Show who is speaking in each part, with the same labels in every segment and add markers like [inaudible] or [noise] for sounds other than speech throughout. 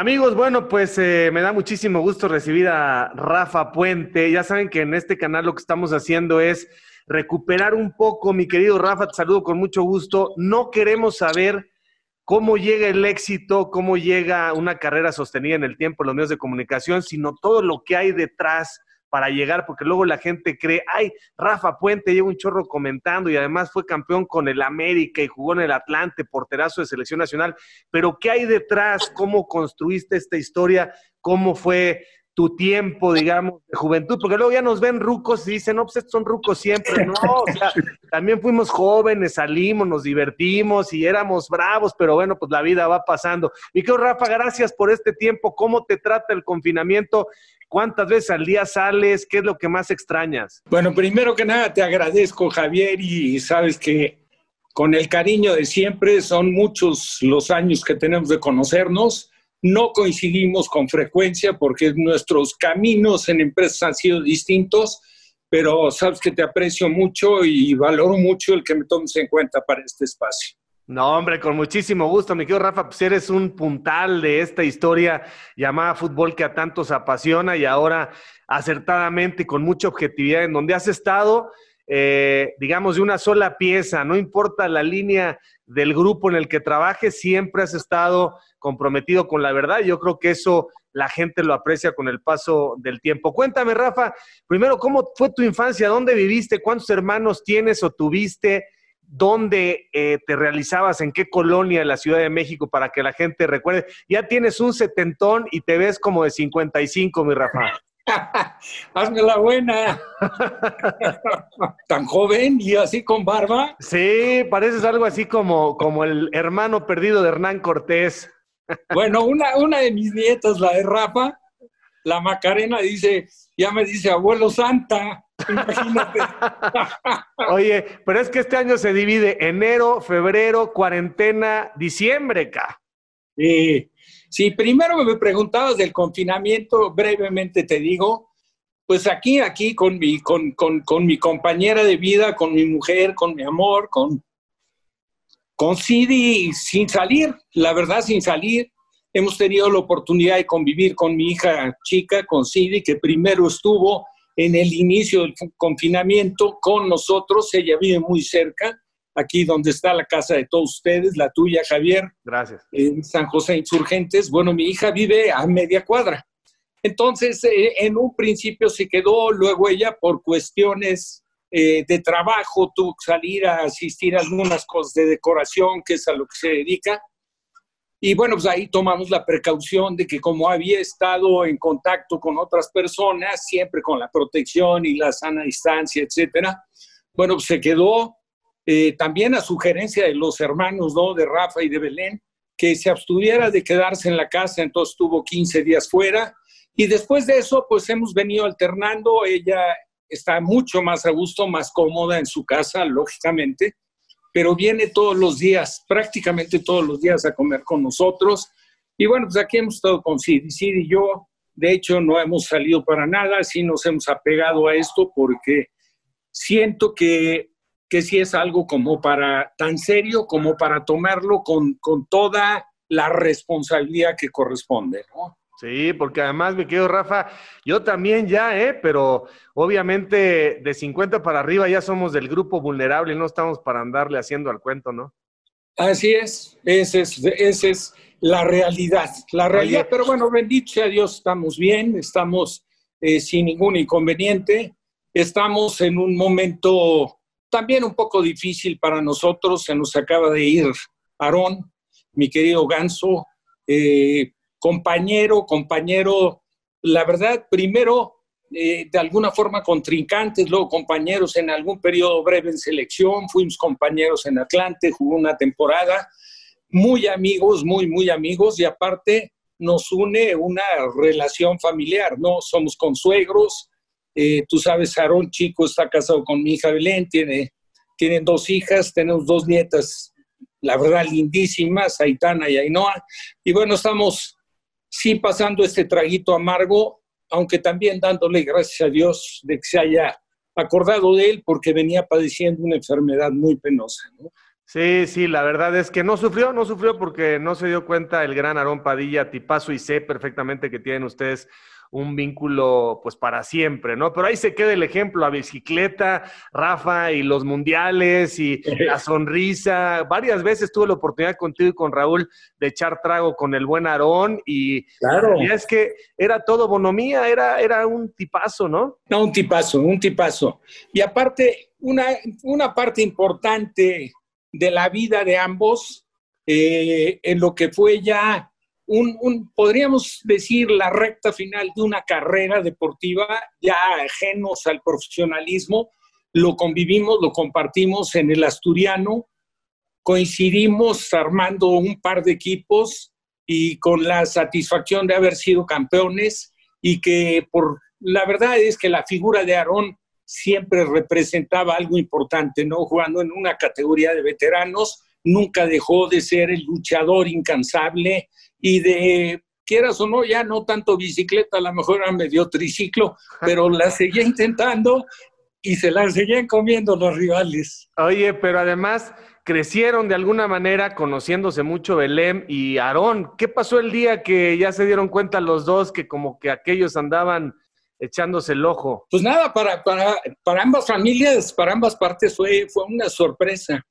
Speaker 1: Amigos, bueno, pues eh, me da muchísimo gusto recibir a Rafa Puente. Ya saben que en este canal lo que estamos haciendo es recuperar un poco, mi querido Rafa, te saludo con mucho gusto. No queremos saber cómo llega el éxito, cómo llega una carrera sostenida en el tiempo los medios de comunicación, sino todo lo que hay detrás para llegar, porque luego la gente cree, ay, Rafa Puente lleva un chorro comentando y además fue campeón con el América y jugó en el Atlante, porterazo de selección nacional, pero ¿qué hay detrás? ¿Cómo construiste esta historia? ¿Cómo fue tu tiempo, digamos, de juventud, porque luego ya nos ven rucos y dicen, no, pues estos son rucos siempre, no, [laughs] o sea, también fuimos jóvenes, salimos, nos divertimos y éramos bravos, pero bueno, pues la vida va pasando. Y que Rafa, gracias por este tiempo, ¿cómo te trata el confinamiento? ¿Cuántas veces al día sales? ¿Qué es lo que más extrañas?
Speaker 2: Bueno, primero que nada te agradezco, Javier, y sabes que con el cariño de siempre son muchos los años que tenemos de conocernos. No coincidimos con frecuencia porque nuestros caminos en empresas han sido distintos, pero sabes que te aprecio mucho y valoro mucho el que me tomes en cuenta para este espacio.
Speaker 1: No, hombre, con muchísimo gusto, mi querido Rafa, pues eres un puntal de esta historia llamada fútbol que a tantos apasiona y ahora acertadamente y con mucha objetividad en donde has estado, eh, digamos, de una sola pieza, no importa la línea del grupo en el que trabajes, siempre has estado comprometido con la verdad. Yo creo que eso la gente lo aprecia con el paso del tiempo. Cuéntame, Rafa, primero, ¿cómo fue tu infancia? ¿Dónde viviste? ¿Cuántos hermanos tienes o tuviste? dónde eh, te realizabas, en qué colonia de la Ciudad de México para que la gente recuerde. Ya tienes un setentón y te ves como de 55, mi Rafa. [laughs]
Speaker 2: Hazme la buena. [laughs] Tan joven y así con barba.
Speaker 1: Sí, pareces algo así como, como el hermano perdido de Hernán Cortés. [laughs]
Speaker 2: bueno, una, una de mis nietas, la de Rafa, la Macarena, dice, ya me dice abuelo Santa. Imagínate.
Speaker 1: Oye, pero es que este año se divide enero, febrero, cuarentena, diciembre, ca.
Speaker 2: Sí, sí, primero me preguntabas del confinamiento, brevemente te digo, pues aquí, aquí con mi, con, con, con mi compañera de vida, con mi mujer, con mi amor, con, con Sidi, sin salir, la verdad, sin salir. Hemos tenido la oportunidad de convivir con mi hija chica, con Sidi, que primero estuvo en el inicio del confinamiento con nosotros. Ella vive muy cerca, aquí donde está la casa de todos ustedes, la tuya, Javier.
Speaker 1: Gracias.
Speaker 2: En San José Insurgentes. Bueno, mi hija vive a media cuadra. Entonces, eh, en un principio se quedó, luego ella por cuestiones eh, de trabajo tuvo que salir a asistir a algunas cosas de decoración, que es a lo que se dedica. Y bueno, pues ahí tomamos la precaución de que como había estado en contacto con otras personas, siempre con la protección y la sana distancia, etcétera, bueno, pues se quedó eh, también a sugerencia de los hermanos, ¿no? De Rafa y de Belén, que se abstuviera de quedarse en la casa, entonces tuvo 15 días fuera. Y después de eso, pues hemos venido alternando. Ella está mucho más a gusto, más cómoda en su casa, lógicamente pero viene todos los días, prácticamente todos los días a comer con nosotros. Y bueno, pues aquí hemos estado con Sid, Sid y yo, de hecho, no hemos salido para nada, sí nos hemos apegado a esto porque siento que, que sí es algo como para, tan serio como para tomarlo con, con toda la responsabilidad que corresponde, ¿no?
Speaker 1: Sí, porque además, mi querido Rafa, yo también ya, ¿eh? Pero obviamente de 50 para arriba ya somos del grupo vulnerable y no estamos para andarle haciendo al cuento, ¿no?
Speaker 2: Así es, esa es, es la realidad, la realidad. Pero bueno, bendito sea Dios, estamos bien, estamos eh, sin ningún inconveniente, estamos en un momento también un poco difícil para nosotros, se nos acaba de ir Aarón, mi querido Ganso, eh, compañero, compañero, la verdad, primero eh, de alguna forma contrincantes, luego compañeros en algún periodo breve en selección, fuimos compañeros en Atlante, jugó una temporada, muy amigos, muy, muy amigos, y aparte nos une una relación familiar, ¿no? Somos consuegros, eh, tú sabes, Aarón Chico está casado con mi hija Belén, tiene, tienen dos hijas, tenemos dos nietas, la verdad, lindísimas, Aitana y Ainhoa, y bueno, estamos sí pasando este traguito amargo, aunque también dándole gracias a Dios de que se haya acordado de él porque venía padeciendo una enfermedad muy penosa.
Speaker 1: Sí, sí, la verdad es que no sufrió, no sufrió porque no se dio cuenta el gran Aarón Padilla, tipazo, y sé perfectamente que tienen ustedes un vínculo pues para siempre, ¿no? Pero ahí se queda el ejemplo, la bicicleta, Rafa, y los mundiales, y [laughs] la sonrisa. Varias veces tuve la oportunidad contigo y con Raúl de echar trago con el buen Aarón, y claro. es que era todo bonomía, era, era un tipazo, ¿no?
Speaker 2: No, un tipazo, un tipazo. Y aparte, una, una parte importante de la vida de ambos, eh, en lo que fue ya un, podríamos decir, la recta final de una carrera deportiva, ya ajenos al profesionalismo, lo convivimos, lo compartimos en el asturiano, coincidimos armando un par de equipos y con la satisfacción de haber sido campeones y que por la verdad es que la figura de Aarón siempre representaba algo importante, ¿no? Jugando en una categoría de veteranos, nunca dejó de ser el luchador incansable y de, quieras o no, ya no tanto bicicleta, a lo mejor era medio triciclo, pero la seguía intentando y se la seguían comiendo los rivales.
Speaker 1: Oye, pero además crecieron de alguna manera conociéndose mucho Belém y Aarón. ¿Qué pasó el día que ya se dieron cuenta los dos que como que aquellos andaban echándose el ojo?
Speaker 2: Pues nada, para, para, para ambas familias, para ambas partes fue, fue una sorpresa.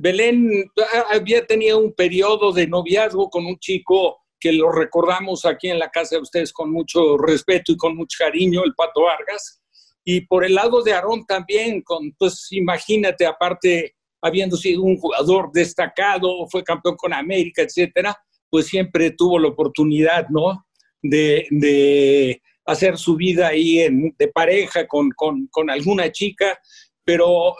Speaker 2: Belén había tenido un periodo de noviazgo con un chico que lo recordamos aquí en la casa de ustedes con mucho respeto y con mucho cariño, el Pato Vargas. Y por el lado de Aarón también, con, pues imagínate, aparte, habiendo sido un jugador destacado, fue campeón con América, etcétera, pues siempre tuvo la oportunidad, ¿no? De, de hacer su vida ahí en, de pareja con, con, con alguna chica, pero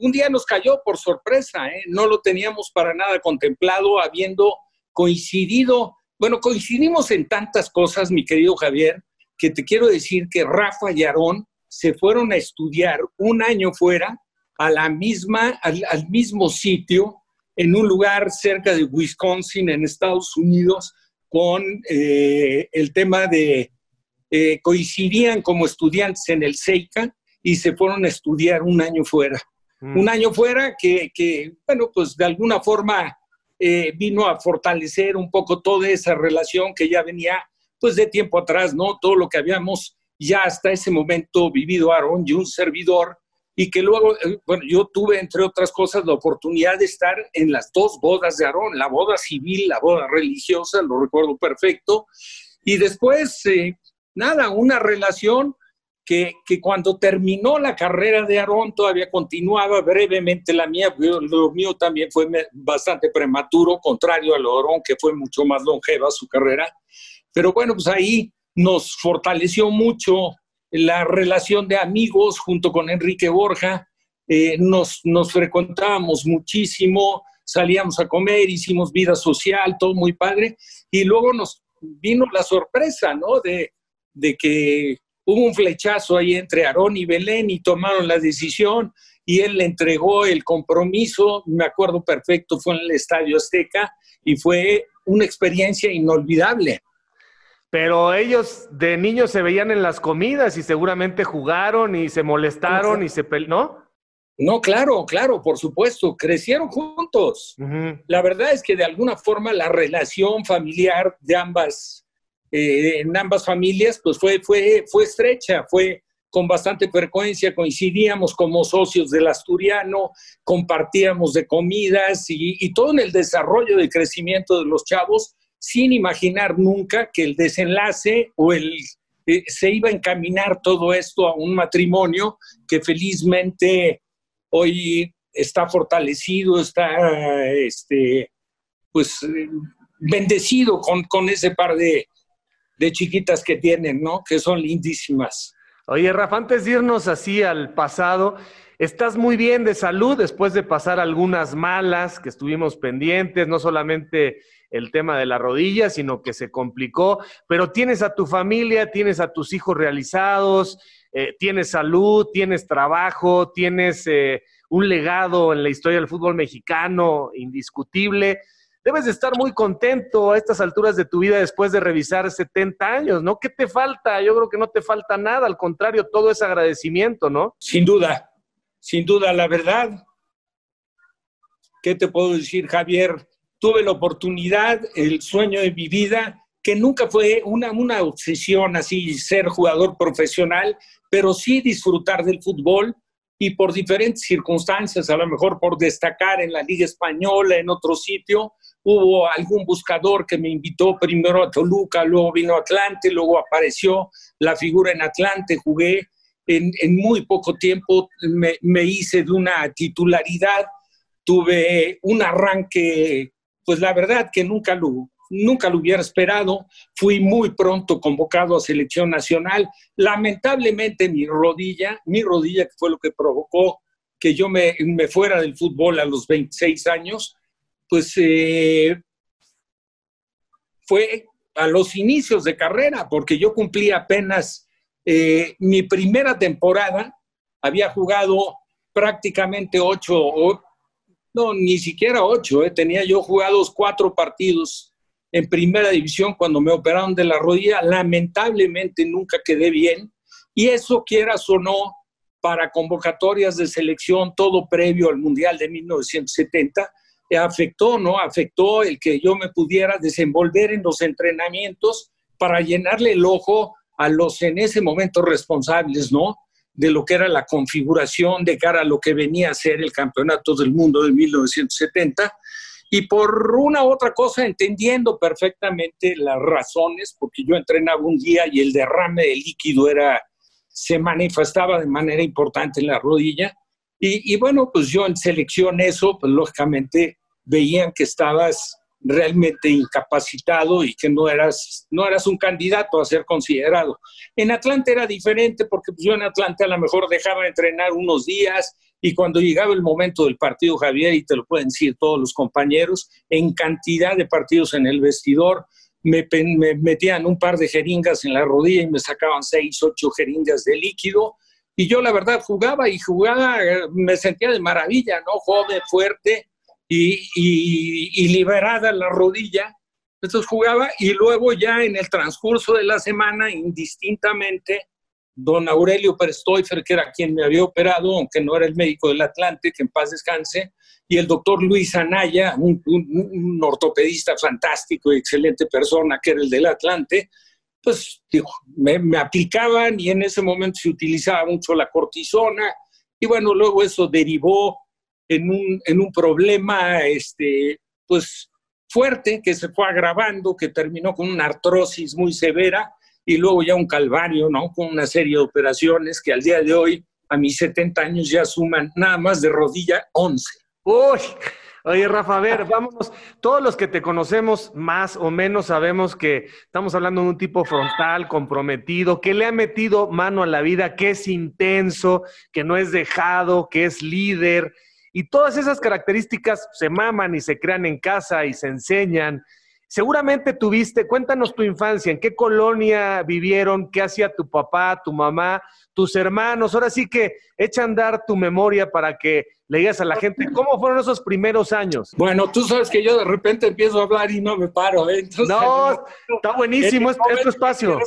Speaker 2: un día nos cayó por sorpresa, ¿eh? no lo teníamos para nada contemplado, habiendo coincidido, bueno, coincidimos en tantas cosas, mi querido Javier, que te quiero decir que Rafa y Aarón se fueron a estudiar un año fuera a la misma, al, mismo sitio, en un lugar cerca de Wisconsin, en Estados Unidos, con eh, el tema de, eh, coincidían como estudiantes en el SEICA y se fueron a estudiar un año fuera. Mm. Un año fuera que, bueno, pues de alguna forma eh, vino a fortalecer un poco toda esa relación que ya venía, pues de tiempo atrás, ¿no? Todo lo que habíamos ya hasta ese momento vivido Aaron y un servidor, y que luego, eh, bueno, yo tuve, entre otras cosas, la oportunidad de estar en las dos bodas de Aarón, la boda civil, la boda religiosa, lo recuerdo perfecto, y después, eh, nada, una relación que, cuando terminó la carrera de Aarón todavía continuaba brevemente la mía, lo mío también fue bastante prematuro, contrario a lo Aarón, que fue mucho más longeva su carrera. Pero bueno, pues ahí nos fortaleció mucho la relación de amigos junto con Enrique Borja, eh, nos, nos frecuentábamos muchísimo, salíamos a comer, hicimos vida social, todo muy padre, y luego nos vino la sorpresa, ¿no? De, de que hubo un flechazo ahí entre Aarón y Belén y tomaron la decisión y él le entregó el compromiso, me acuerdo perfecto, fue en el Estadio Azteca y fue una experiencia inolvidable.
Speaker 1: Pero ellos de niños se veían en las comidas y seguramente jugaron y se molestaron y se ¿no?
Speaker 2: No, claro, claro, por supuesto, crecieron juntos. La verdad es que de alguna forma la relación familiar de ambas eh, en ambas familias, pues fue, fue, fue estrecha, fue con bastante frecuencia, coincidíamos como socios del asturiano, compartíamos de comidas y, todo en el desarrollo y crecimiento de los chavos, sin imaginar nunca que el desenlace o el eh, se iba a encaminar todo esto a un matrimonio que felizmente hoy está fortalecido, está este, pues bendecido con, con ese par de, de chiquitas que tienen, ¿no? Que son lindísimas.
Speaker 1: Oye, Rafa, antes de irnos así al pasado, estás muy bien de salud después de pasar algunas malas que estuvimos pendientes, no solamente el tema de la rodilla, sino que se complicó, pero tienes a tu familia, tienes a tus hijos realizados, eh, tienes salud, tienes trabajo, tienes eh, un legado en la historia del fútbol mexicano indiscutible debes de estar muy contento a estas alturas de tu vida después de revisar 70 años, ¿no? ¿Qué te falta? Yo creo que no te falta nada, al contrario, todo es agradecimiento, ¿no?
Speaker 2: Sin duda, sin duda, la verdad ¿qué te puedo decir, Javier? Tuve la oportunidad, el sueño de mi vida, que nunca fue una, una obsesión así ser jugador profesional, pero sí disfrutar del fútbol y por diferentes circunstancias, a lo mejor por destacar en la Liga Española, en otro sitio, hubo algún buscador que me invitó primero a Toluca, luego vino a Atlante, luego apareció la figura en Atlante, jugué en, muy poco tiempo, me, me hice de una titularidad, tuve un arranque, pues la verdad que nunca lo, nunca lo hubiera esperado. Fui muy pronto convocado a selección nacional. Lamentablemente mi rodilla, mi rodilla que fue lo que provocó que yo me, fuera del fútbol a los 26 años, pues eh, fue a los inicios de carrera, porque yo cumplí apenas eh, mi primera temporada, había jugado prácticamente ocho, no, ni siquiera ocho, eh, tenía yo jugados cuatro partidos en primera división cuando me operaron de la rodilla. Lamentablemente nunca quedé bien. Y eso, quieras o no, para convocatorias de selección, todo previo al Mundial de 1970, afectó, ¿no? Afectó el que yo me pudiera desenvolver en los entrenamientos para llenarle el ojo a los en ese momento responsables, ¿no? De lo que era la configuración de cara a lo que venía a ser el Campeonato del Mundo de 1970 y por una u otra cosa entendiendo perfectamente las razones, porque yo entrenaba un día y el derrame de líquido era, se manifestaba de manera importante en la rodilla. Y, y bueno, pues yo en selección eso, pues lógicamente veían que estabas realmente incapacitado y que no eras, no eras un candidato a ser considerado. En Atlanta era diferente porque pues, yo en Atlanta a lo mejor dejaba entrenar unos días y cuando llegaba el momento del partido, Javier, y te lo pueden decir todos los compañeros, en cantidad de partidos en el vestidor, me, metían un par de jeringas en la rodilla y me sacaban seis, ocho jeringas de líquido. Y yo la verdad jugaba y jugaba, me sentía de maravilla, ¿no? Joven, fuerte y, y liberada la rodilla. Entonces jugaba y luego ya en el transcurso de la semana, indistintamente, don Aurelio Pérez que era quien me había operado, aunque no era el médico del Atlante, que en paz descanse, y el doctor Luis Anaya, un, ortopedista fantástico y excelente persona, que era el del Atlante, pues me, me, aplicaban y en ese momento se utilizaba mucho la cortisona, y bueno, luego eso derivó en un, en un problema, este, pues fuerte, que se fue agravando, que terminó con una artrosis muy severa, y luego ya un calvario, ¿no? Con una serie de operaciones que al día de hoy, a mis 70 años, ya suman nada más de rodilla 11.
Speaker 1: Uy, Oye, Rafa, a ver, vámonos. Todos los que te conocemos más o menos sabemos que estamos hablando de un tipo frontal, comprometido, que le ha metido mano a la vida, que es intenso, que no es dejado, que es líder. Y todas esas características se maman y se crean en casa y se enseñan. Seguramente tuviste, cuéntanos tu infancia, en qué colonia vivieron, qué hacía tu papá, tu mamá, tus hermanos. Ahora sí que echa a andar tu memoria para que le digas a la gente cómo fueron esos primeros años.
Speaker 2: Bueno, tú sabes que yo de repente empiezo a hablar y no me paro. ¿eh?
Speaker 1: no, está buenísimo este, este espacio.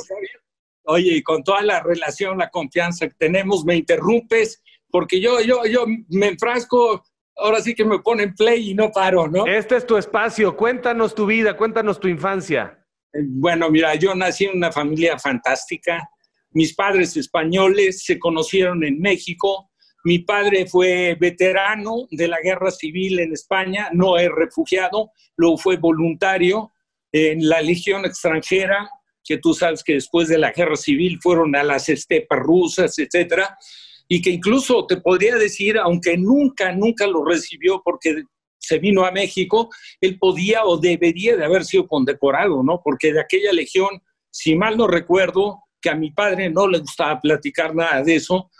Speaker 2: Oye, y con toda la relación, la confianza que tenemos, me interrumpes porque yo, yo, yo me enfrasco ahora sí que me ponen play y no paro, ¿no?
Speaker 1: Este es tu espacio. Cuéntanos tu vida, cuéntanos tu infancia.
Speaker 2: Eh, bueno, mira, yo nací en una familia fantástica. Mis padres españoles se conocieron en México. Mi padre fue veterano de la guerra civil en España, no es refugiado, luego fue voluntario en la Legión extranjera, que tú sabes que después de la guerra civil fueron a las estepas rusas, etcétera y que incluso te podría decir, aunque nunca, nunca lo recibió porque se vino a México, él podía o debería de haber sido condecorado, ¿no? Porque de aquella legión, si mal no recuerdo, que a mi padre no le gustaba platicar nada de eso,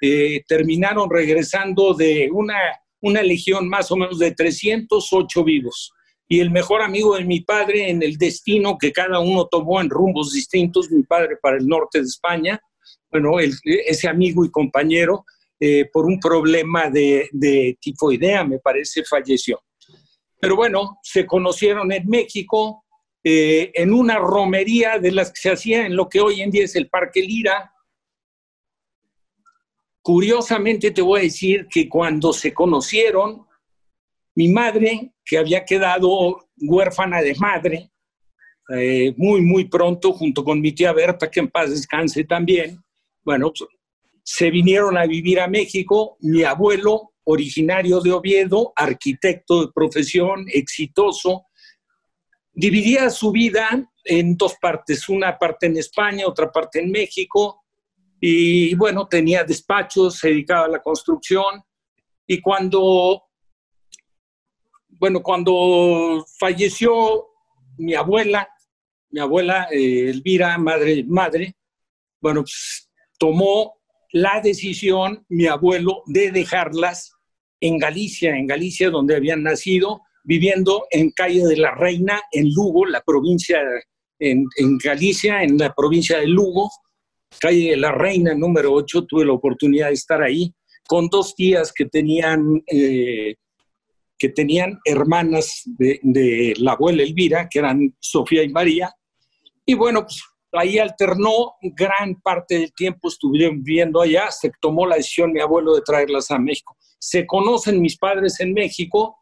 Speaker 2: eh, terminaron regresando de una, una legión más o menos de 308 vivos. Y el mejor amigo de mi padre en el destino que cada uno tomó en rumbos distintos, mi padre para el norte de España, bueno, ese amigo y compañero, eh, por un problema de, de tifoidea, me parece, falleció. Pero bueno, se conocieron en México, eh, en una romería de las que se hacía en lo que hoy en día es el Parque Lira. Curiosamente te voy a decir que cuando se conocieron, Mi madre, que había quedado huérfana de madre, eh, muy, muy pronto, junto con mi tía Berta, que en paz descanse también, bueno, pues, se vinieron a vivir a México. Mi abuelo, originario de Oviedo, arquitecto de profesión, exitoso, dividía su vida en dos partes, una parte en España, otra parte en México, y bueno, tenía despachos, se dedicaba a la construcción, y cuando, bueno, cuando falleció mi abuela, mi abuela eh, Elvira, madre, madre, bueno, pues, tomó la decisión, mi abuelo, de dejarlas en Galicia, en Galicia donde habían nacido, viviendo en Calle de la Reina, en Lugo, la provincia, en, Galicia, en la provincia de Lugo, Calle la Reina número 8, tuve la oportunidad de estar ahí, con dos tías que tenían, eh, que tenían hermanas de, la abuela Elvira, que eran Sofía y María, y bueno, pues ahí alternó, gran parte del tiempo estuvieron viviendo allá, se tomó la decisión mi abuelo de traerlas a México. Se conocen mis padres en México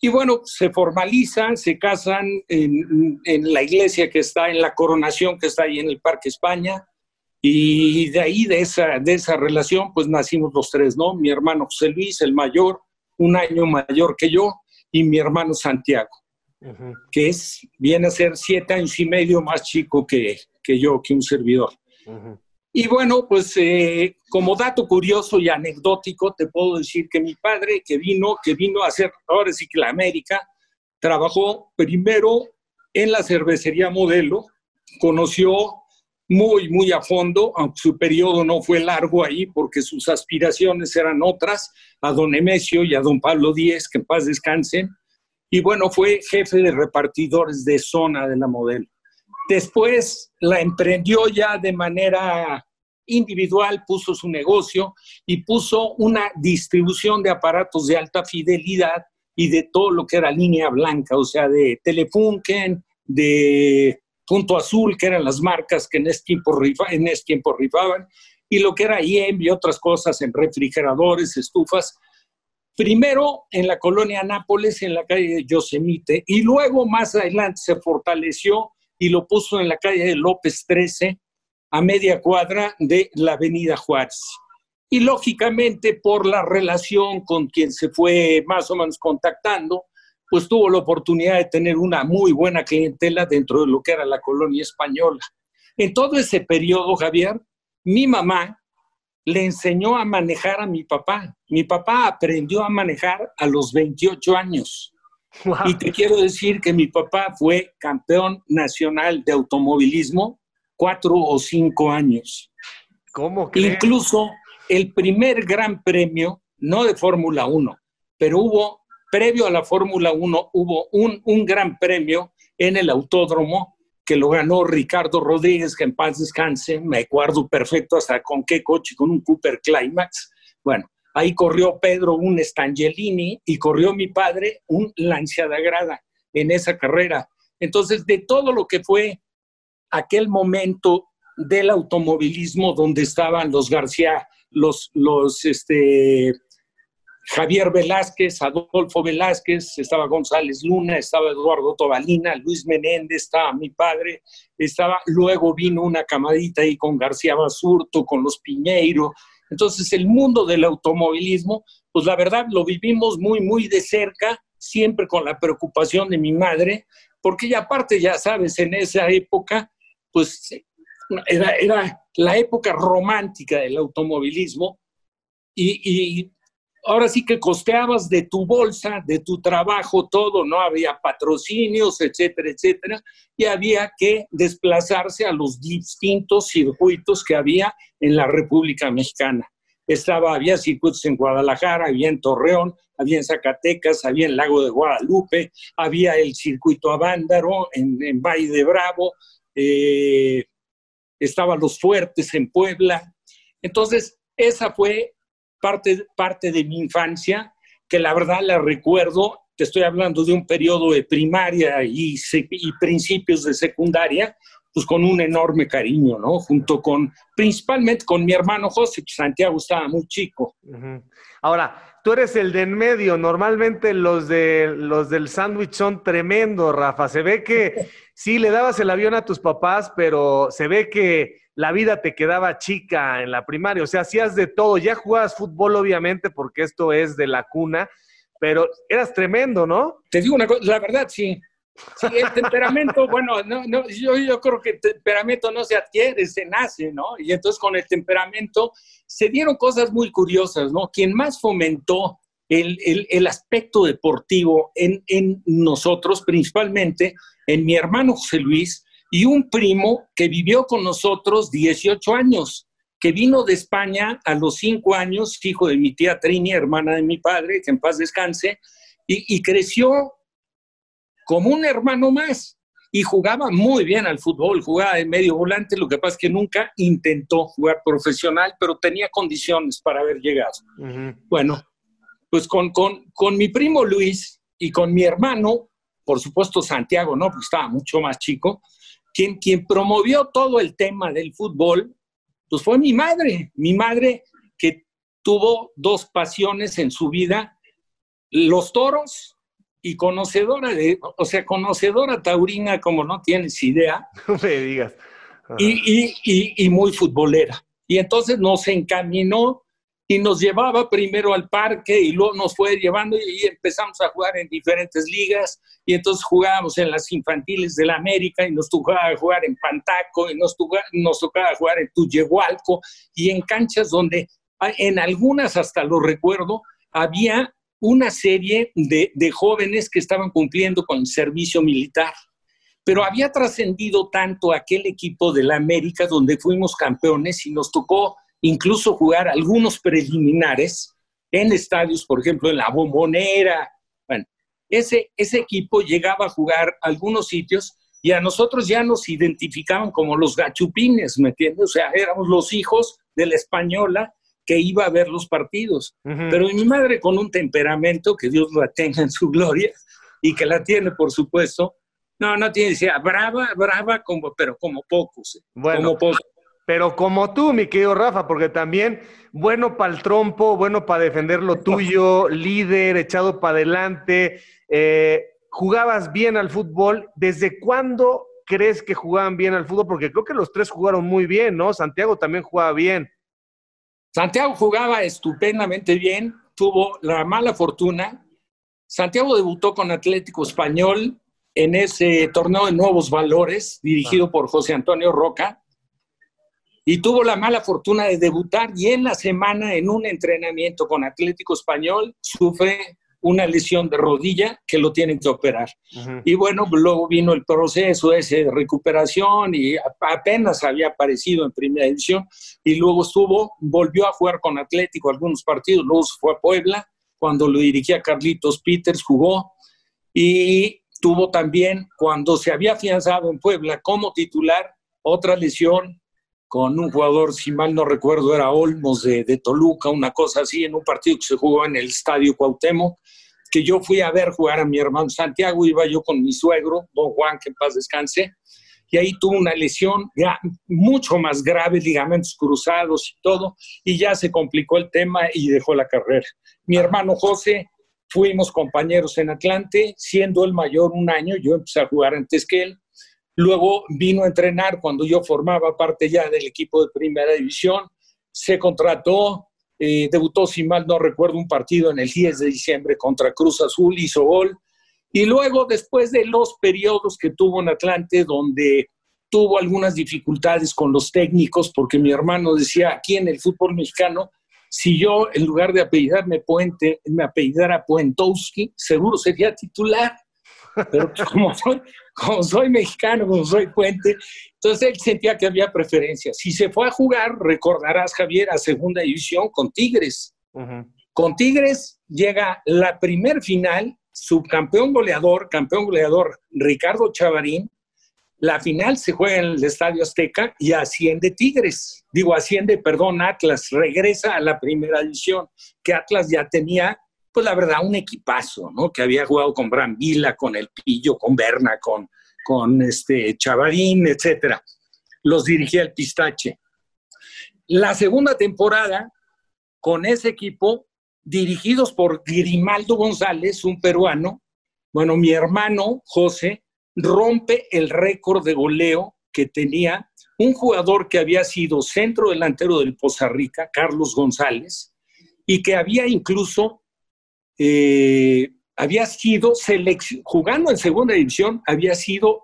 Speaker 2: y bueno, se formalizan, se casan en, la iglesia que está en la coronación, que está ahí en el Parque España. Y de ahí, de esa, de esa relación, pues nacimos los tres, ¿no? Mi hermano José Luis, el mayor, un año mayor que yo, y mi hermano Santiago que es, viene a ser siete años y medio más chico que, que yo, que un servidor. Y bueno, pues eh, como dato curioso y anecdótico, te puedo decir que mi padre, que vino, que vino a hacer, ahora sí que la América, trabajó primero en la cervecería Modelo, conoció muy, muy a fondo, aunque su periodo no fue largo ahí porque sus aspiraciones eran otras, a don Emesio y a don Pablo Díez, que en paz descansen, y bueno, fue jefe de repartidores de zona de la modelo. Después la emprendió ya de manera individual, puso su negocio y puso una distribución de aparatos de alta fidelidad y de todo lo que era línea blanca, o sea, de Telefunken, de Punto Azul, que eran las marcas que en ese tiempo, rifaban, y lo que era IEM y otras cosas en refrigeradores, estufas, primero en la colonia Nápoles, en la calle de Yosemite, y luego más adelante se fortaleció y lo puso en la calle de López 13, a media cuadra de la avenida Juárez. Y lógicamente por la relación con quien se fue más o menos contactando, pues tuvo la oportunidad de tener una muy buena clientela dentro de lo que era la colonia española. En todo ese periodo, Javier, mi mamá, le enseñó a manejar a mi papá. Mi papá aprendió a manejar a los 28 años. Y te quiero decir que mi papá fue campeón nacional de automovilismo cuatro o cinco años.
Speaker 1: ¿Cómo
Speaker 2: Incluso el primer gran premio, no de Fórmula 1, pero hubo, previo a la Fórmula 1, hubo un, gran premio en el autódromo que lo ganó Ricardo Rodríguez, que en paz descanse, me acuerdo perfecto hasta con qué coche, con un Cooper Climax. Bueno, ahí corrió Pedro un Stangelini y corrió mi padre un Lancia de Grada en esa carrera. Entonces, de todo lo que fue aquel momento del automovilismo donde estaban los García, los, los este, Javier Velázquez, Adolfo Velázquez, estaba González Luna, estaba Eduardo Tobalina, Luis Menéndez, estaba mi padre, estaba, luego vino una camadita ahí con García Basurto, con los Piñeiro. Entonces el mundo del automovilismo, pues la verdad lo vivimos muy, muy de cerca, siempre con la preocupación de mi madre, porque ya aparte, ya sabes, en esa época, pues era, era la época romántica del automovilismo y, y ahora sí que costeabas de tu bolsa, de tu trabajo, todo, no había patrocinios, etcétera, etcétera, y había que desplazarse a los distintos circuitos que había en la República Mexicana. Estaba, había circuitos en Guadalajara, había en Torreón, había en Zacatecas, había en Lago de Guadalupe, había el circuito Avándaro en, en Valle de Bravo, eh, estaban los fuertes en Puebla. Entonces, esa fue parte, parte de mi infancia, que la verdad la recuerdo, te estoy hablando de un periodo de primaria y, y principios de secundaria, pues con un enorme cariño, ¿no? Junto con, principalmente con mi hermano José, que Santiago estaba muy chico.
Speaker 1: Ahora, tú eres el de en medio. Normalmente los, de, los del sándwich son tremendos, Rafa. Se ve que [laughs] sí, le dabas el avión a tus papás, pero se ve que la vida te quedaba chica en la primaria. O sea, hacías de todo. Ya jugabas fútbol, obviamente, porque esto es de la cuna, pero eras tremendo, ¿no?
Speaker 2: Te digo una cosa, la verdad, sí. Sí, el temperamento, bueno, no, no, yo, yo creo que el temperamento no se adquiere, se nace, ¿no? Y entonces con el temperamento se dieron cosas muy curiosas, ¿no? Quien más fomentó el, el, el aspecto deportivo en, en, nosotros, principalmente en mi hermano José Luis y un primo que vivió con nosotros 18 años, que vino de España a los 5 años, hijo de mi tía Trini, hermana de mi padre, que en paz descanse, y, y creció como un hermano más y jugaba muy bien al fútbol, jugaba de medio volante, lo que pasa es que nunca intentó jugar profesional, pero tenía condiciones para haber llegado. Uh -huh. Bueno, pues con, con, con, mi primo Luis y con mi hermano, por supuesto Santiago, ¿no? Porque estaba mucho más chico, quien, quien promovió todo el tema del fútbol, pues fue mi madre, mi madre que tuvo dos pasiones en su vida, los toros y conocedora de, o sea, conocedora taurina como no tienes idea. [laughs]
Speaker 1: No me digas.
Speaker 2: Y, y, y, y, muy futbolera. Y entonces nos encaminó y nos llevaba primero al parque y luego nos fue llevando y empezamos a jugar en diferentes ligas y entonces jugábamos en las infantiles de la América y nos tocaba jugar en Pantaco y nos tocaba, nos tocaba jugar en Tuyehualco y en canchas donde en algunas hasta lo recuerdo había una serie de, jóvenes que estaban cumpliendo con el servicio militar. Pero había trascendido tanto aquel equipo de la América donde fuimos campeones y nos tocó incluso jugar algunos preliminares en estadios, por ejemplo, en la Bombonera. Bueno, ese, ese equipo llegaba a jugar algunos sitios y a nosotros ya nos identificaban como los gachupines, ¿me entiendes? O sea, éramos los hijos de la española que iba a ver los partidos. Uh -huh. Pero mi madre con un temperamento, que Dios la tenga en su gloria, y que la tiene, por supuesto, no, no tiene, decía, brava, brava, como, pero como pocos. ¿eh?
Speaker 1: Bueno,
Speaker 2: como pocos.
Speaker 1: Pero como tú, mi querido Rafa, porque también bueno para el trompo, bueno para defender lo tuyo, líder, echado para adelante, eh, jugabas bien al fútbol. ¿Desde cuándo crees que jugaban bien al fútbol? Porque creo que los tres jugaron muy bien, ¿no? Santiago también jugaba bien.
Speaker 2: Santiago jugaba estupendamente bien, tuvo la mala fortuna. Santiago debutó con Atlético Español en ese torneo de nuevos valores, dirigido por José Antonio Roca, y tuvo la mala fortuna de debutar y en la semana en un entrenamiento con Atlético Español sufre una lesión de rodilla que lo tienen que operar. Uh -huh. Y bueno, luego vino el proceso ese de recuperación y apenas había aparecido en primera división y luego estuvo, volvió a jugar con Atlético algunos partidos, luego fue a Puebla, cuando lo dirigía Carlitos Peters, jugó y tuvo también, cuando se había afianzado en Puebla como titular, otra lesión con un jugador, si mal no recuerdo, era Olmos de, de, Toluca, una cosa así, en un partido que se jugó en el Estadio Cuauhtémoc, que yo fui a ver jugar a mi hermano Santiago, iba yo con mi suegro, don Juan, que en paz descanse, y ahí tuvo una lesión ya mucho más grave, ligamentos cruzados y todo, y ya se complicó el tema y dejó la carrera. Mi hermano José, fuimos compañeros en Atlante, siendo el mayor un año, yo empecé a jugar antes que él, Luego vino a entrenar cuando yo formaba parte ya del equipo de primera división. Se contrató, eh, debutó, si mal no recuerdo, un partido en el 10 de diciembre contra Cruz Azul, hizo gol. Y luego, después de los periodos que tuvo en Atlante, donde tuvo algunas dificultades con los técnicos, porque mi hermano decía, aquí en el fútbol mexicano, si yo en lugar de apellidarme Puente, me apellidara Puentowski, seguro sería titular pero como soy, como soy mexicano, como soy puente, entonces él sentía que había preferencia. Si se fue a jugar, recordarás, Javier, a segunda división con Tigres. Uh -huh. Con Tigres llega la primer final, subcampeón goleador, campeón goleador Ricardo Chavarín. La final se juega en el Estadio Azteca y asciende Tigres. Digo, asciende, perdón, Atlas, regresa a la primera división, que Atlas ya tenía pues la verdad, un equipazo, ¿no? Que había jugado con Brambila, con El Pillo, con Berna, con, con este Chavarín, etcétera. Los dirigía el Pistache. La segunda temporada, con ese equipo, dirigidos por Grimaldo González, un peruano. Bueno, mi hermano José rompe el récord de goleo que tenía un jugador que había sido centro delantero del Poza Rica, Carlos González, y que había incluso, eh, había sido jugando en segunda división, había sido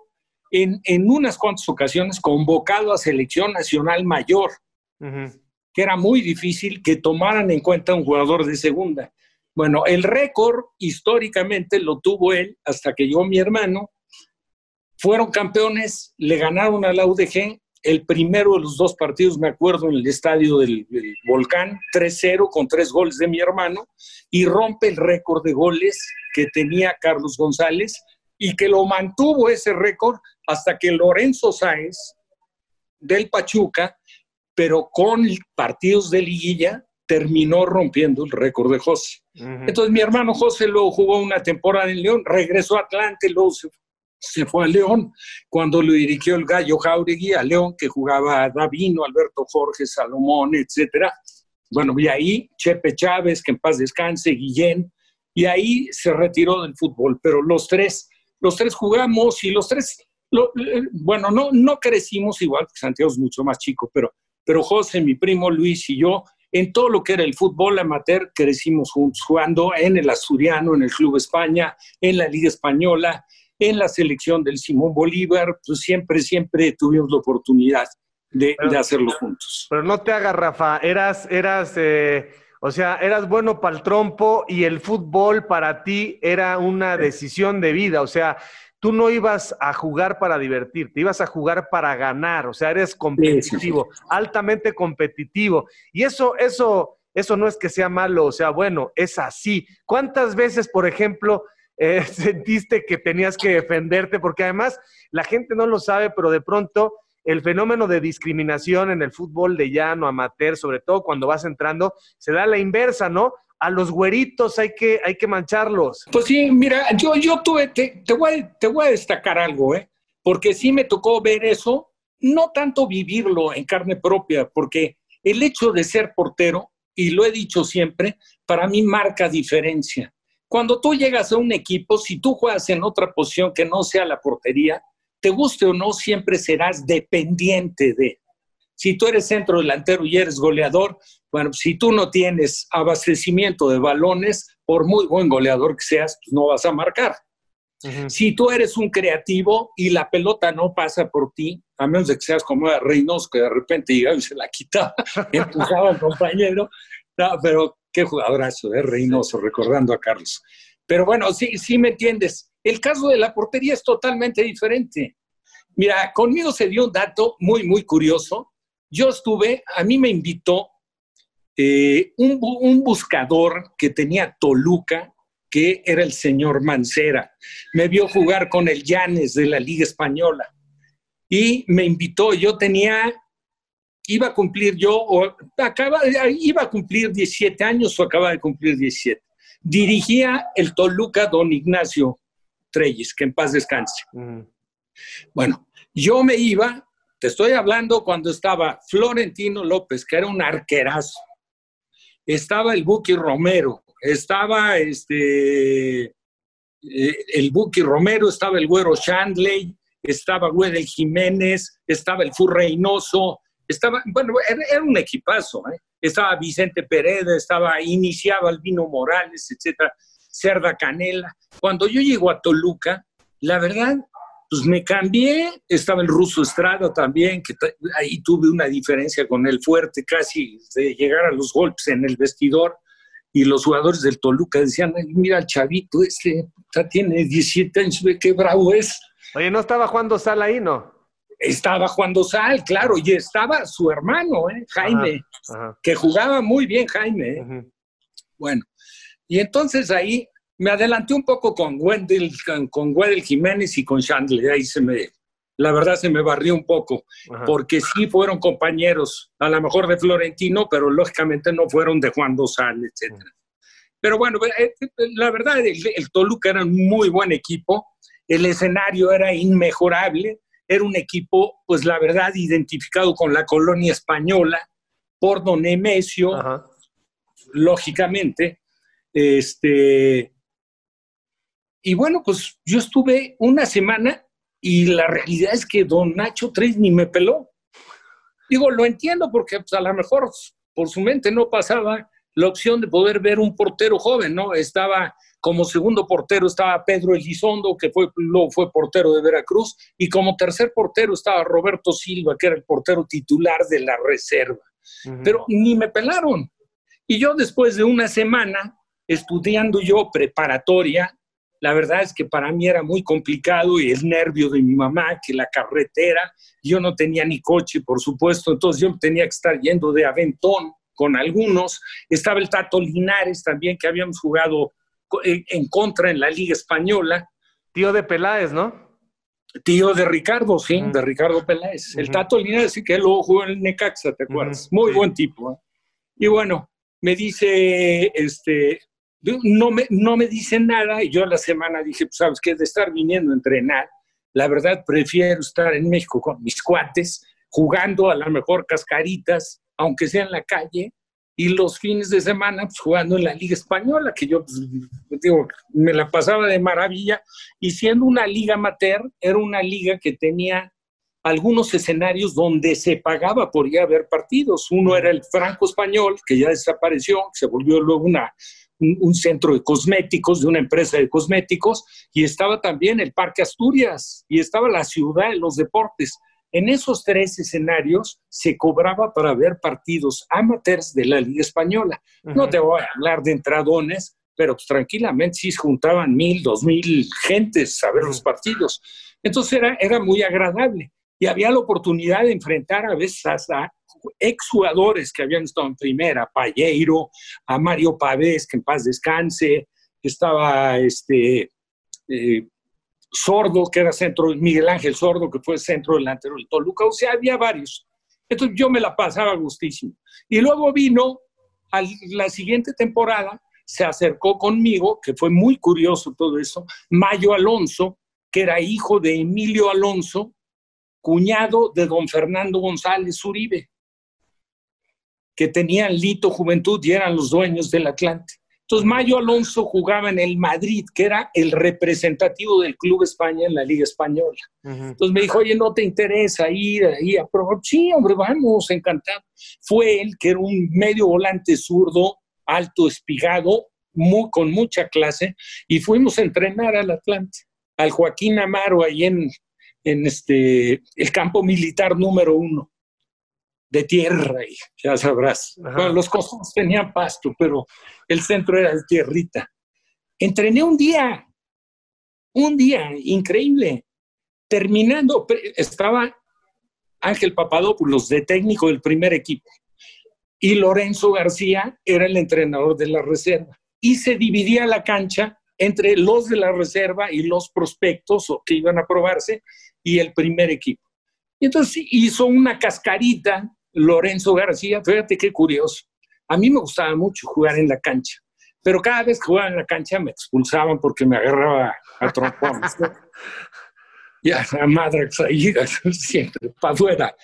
Speaker 2: en, unas cuantas ocasiones convocado a selección nacional mayor, que era muy difícil que tomaran en cuenta un jugador de segunda. Bueno, el récord históricamente lo tuvo él hasta que llegó mi hermano. Fueron campeones, le ganaron a la UDG el primero de los dos partidos, me acuerdo, en el estadio del, Volcán, 3-0 con tres goles de mi hermano, y rompe el récord de goles que tenía Carlos González y que lo mantuvo ese récord hasta que Lorenzo Sáez del Pachuca, pero con partidos de liguilla, terminó rompiendo el récord de José. Entonces mi hermano José luego jugó una temporada en León, regresó a Atlante, luego se, fue a León, cuando lo dirigió el Gallo Jauregui a León, que jugaba Davino, Alberto Jorge, Salomón, etcétera. Bueno, y ahí Chepe Chávez, que en paz descanse, Guillén, y ahí se retiró del fútbol, pero los tres, los tres jugamos y los tres eh, bueno, no, no crecimos igual, porque Santiago es mucho más chico, pero, pero José, mi primo Luis y yo, en todo lo que era el fútbol amateur, crecimos juntos, jugando en el Asturiano, en el Club España, en la Liga Española, en la selección del Simón Bolívar, pues siempre, siempre tuvimos la oportunidad de, hacerlo juntos.
Speaker 1: Pero no te hagas, Rafa, eras, eras, eh, o sea, eras bueno para el trompo y el fútbol para ti era una decisión de vida, o sea, tú no ibas a jugar para divertirte, ibas a jugar para ganar, o sea, eres competitivo, altamente competitivo. Y eso, eso, eso no es que sea malo, o sea, bueno, es así. ¿Cuántas veces, por ejemplo, eh, [laughs] sentiste que tenías que defenderte? Porque además la gente no lo sabe, pero de pronto el fenómeno de discriminación en el fútbol de llano, amateur, sobre todo cuando vas entrando, se da la inversa, ¿no? a los güeritos hay que, hay que mancharlos.
Speaker 2: Pues sí, mira, yo, yo tuve, te, voy, te voy a destacar algo, ¿eh? porque sí me tocó ver eso, no tanto vivirlo en carne propia, porque el hecho de ser portero, y lo he dicho siempre, para mí marca diferencia. Cuando tú llegas a un equipo, si tú juegas en otra posición que no sea la portería, te guste o no, siempre serás dependiente de. Si tú eres centro delantero y eres goleador, bueno, si tú no tienes abastecimiento de balones, por muy buen goleador que seas, pues no vas a marcar. Si tú eres un creativo y la pelota no pasa por ti, a menos de que seas como Reynoso, que de repente llegaba y se la quitaba, [laughs] empujaba al compañero, pero qué jugadorazo, ¿eh? Reynoso, recordando a Carlos. Pero bueno, sí, sí me entiendes. El caso de la portería es totalmente diferente. Mira, conmigo se dio un dato muy, muy curioso. Yo estuve, a mí me invitó eh, un, buscador que tenía Toluca, que era el señor Mancera. Me vio jugar con el Llanes de la Liga Española y me invitó. Yo tenía, iba a cumplir yo, o acaba, iba a cumplir 17 años o acaba de cumplir 17. Dirigía el Toluca don Ignacio Treyes, que en paz descanse. Bueno, yo me iba, te estoy hablando cuando estaba Florentino López, que era un arquerazo estaba el Buki Romero, estaba este, eh, el Buki Romero, estaba el Güero Chandley, estaba Güedel Jiménez, estaba el Fur Reynoso, estaba, bueno, era, un equipazo, ¿eh? estaba Vicente Pereda, estaba, iniciaba Albino Morales, etcétera, Cerda Canela. Cuando yo llego a Toluca, la verdad, pues me cambié, estaba el ruso Estrada también, que ahí tuve una diferencia con el fuerte, casi de llegar a los golpes en el vestidor, y los jugadores del Toluca decían, mira el chavito, este tiene 17 años, ve qué bravo es.
Speaker 1: Oye, ¿no estaba jugando Sal ahí, no?
Speaker 2: Estaba jugando Sal, claro, y estaba su hermano, ¿eh? Jaime, que jugaba muy bien Jaime. ¿eh? Bueno, y entonces ahí me adelanté un poco con Wendell, con, Jiménez y con Chandler. Ahí se me, la verdad se me barrió un poco, porque sí fueron compañeros, a lo mejor de Florentino, pero lógicamente no fueron de Juan Dosal, etc. Pero bueno, eh, eh, la verdad, el, Toluca era un muy buen equipo, el escenario era inmejorable, era un equipo, pues la verdad, identificado con la colonia española por Don Nemesio, lógicamente, Este, y bueno, pues yo estuve una semana y la realidad es que don Nacho Tres ni me peló. Digo, lo entiendo porque pues, a lo mejor por su mente no pasaba la opción de poder ver un portero joven, ¿no? Estaba como segundo portero estaba Pedro Elizondo, que fue, luego fue portero de Veracruz, y como tercer portero estaba Roberto Silva, que era el portero titular de la reserva. Pero ni me pelaron. Y yo después de una semana estudiando yo preparatoria, la verdad es que para mí era muy complicado y el nervio de mi mamá, que la carretera, yo no tenía ni coche, por supuesto, entonces yo tenía que estar yendo de aventón con algunos. Estaba el Tato Linares también, que habíamos jugado en contra en la Liga Española.
Speaker 1: Tío de Peláez, ¿no?
Speaker 2: Tío de Ricardo, sí, de Ricardo Peláez. El Tato Linares, sí que luego jugó en el Necaxa, ¿te acuerdas? Muy buen tipo. ¿eh? Y bueno, me dice, este, no me, no me dicen nada y yo la semana dije, pues sabes que de estar viniendo a entrenar, la verdad prefiero estar en México con mis cuates, jugando a lo mejor cascaritas, aunque sea en la calle, y los fines de semana pues, jugando en la Liga Española, que yo pues, digo, me la pasaba de maravilla, y siendo una liga amateur, era una liga que tenía algunos escenarios donde se pagaba por ir a ver partidos. Uno era el Franco Español, que ya desapareció, que se volvió luego una, un, centro de cosméticos, de una empresa de cosméticos, y estaba también el Parque Asturias, y estaba la ciudad de los deportes. En esos tres escenarios se cobraba para ver partidos amateurs de la Liga Española. No te voy a hablar de entradones, pero pues, tranquilamente sí se juntaban mil, dos mil gentes a ver los partidos. Entonces era, era muy agradable y había la oportunidad de enfrentar a veces a exjugadores que habían estado en primera, Palleiro, a Mario Pavés, que en paz descanse, estaba este, eh, Sordo, que era centro, Miguel Ángel Sordo, que fue centro delantero del Toluca, o sea, había varios. Entonces yo me la pasaba gustísimo. Y luego vino a la siguiente temporada, se acercó conmigo, que fue muy curioso todo eso, Mayo Alonso, que era hijo de Emilio Alonso, cuñado de don Fernando González Uribe, que tenían Lito Juventud y eran los dueños del Atlante. Entonces, Mayo Alonso jugaba en el Madrid, que era el representativo del Club España en la Liga Española. Entonces me dijo, oye, ¿no te interesa ir ahí a probar? Sí, hombre, vamos, encantado. Fue él, que era un medio volante zurdo, alto, espigado, muy, con mucha clase, y fuimos a entrenar al Atlante, al Joaquín Amaro, ahí en, en este, el campo militar número uno de tierra, y ya sabrás. los costados tenían pasto, pero el centro era de tierrita. Entrené un día, un día increíble. Terminando, estaba Ángel Papadopoulos de técnico del primer equipo y Lorenzo García era el entrenador de la reserva. Y se dividía la cancha entre los de la reserva y los prospectos que iban a probarse y el primer equipo. Y entonces hizo una cascarita Lorenzo García, fíjate qué curioso. A mí me gustaba mucho jugar en la cancha, pero cada vez que jugaba en la cancha me expulsaban porque me agarraba a trompones. [laughs] ya, a madre ahí, [laughs] siempre, para afuera.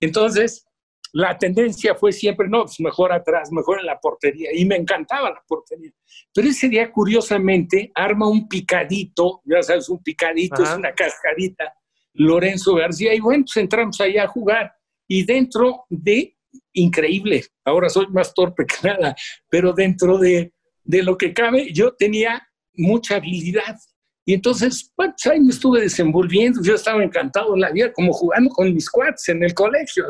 Speaker 2: Entonces, la tendencia fue siempre, no, pues mejor atrás, mejor en la portería, y me encantaba la portería. Pero ese día, curiosamente, arma un picadito, ya sabes, un picadito es una cascarita, Lorenzo García, y bueno, pues entramos allá a jugar. Y dentro de, increíble, ahora soy más torpe que nada, pero dentro de, de lo que cabe, yo tenía mucha habilidad. Y entonces, pues ahí me estuve desenvolviendo, yo estaba encantado en la vida, como jugando con mis quads en el colegio.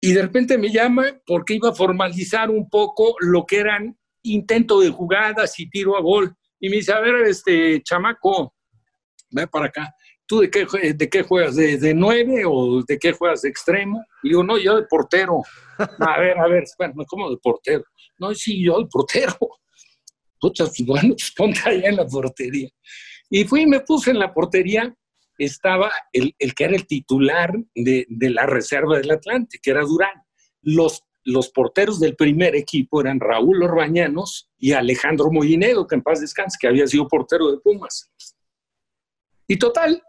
Speaker 2: Y de repente me llama porque iba a formalizar un poco lo que eran intento de jugadas y tiro a gol. Y me dice, a ver, este chamaco, ve para acá. ¿Tú de qué, de qué juegas? ¿De, ¿De, nueve o de qué juegas? ¿De extremo? Y digo, no, yo de portero. [laughs] A ver, a ver, espera, ¿cómo de portero? No, sí, yo de portero. [laughs] Pucha, pues bueno, pues ponte allá en la portería. Y fui y me puse en la portería. Estaba el, el que era el titular de, de, la reserva del Atlante, que era Durán. Los, los porteros del primer equipo eran Raúl Orbañanos y Alejandro Mollinedo, que en paz descanse, que había sido portero de Pumas. Y total,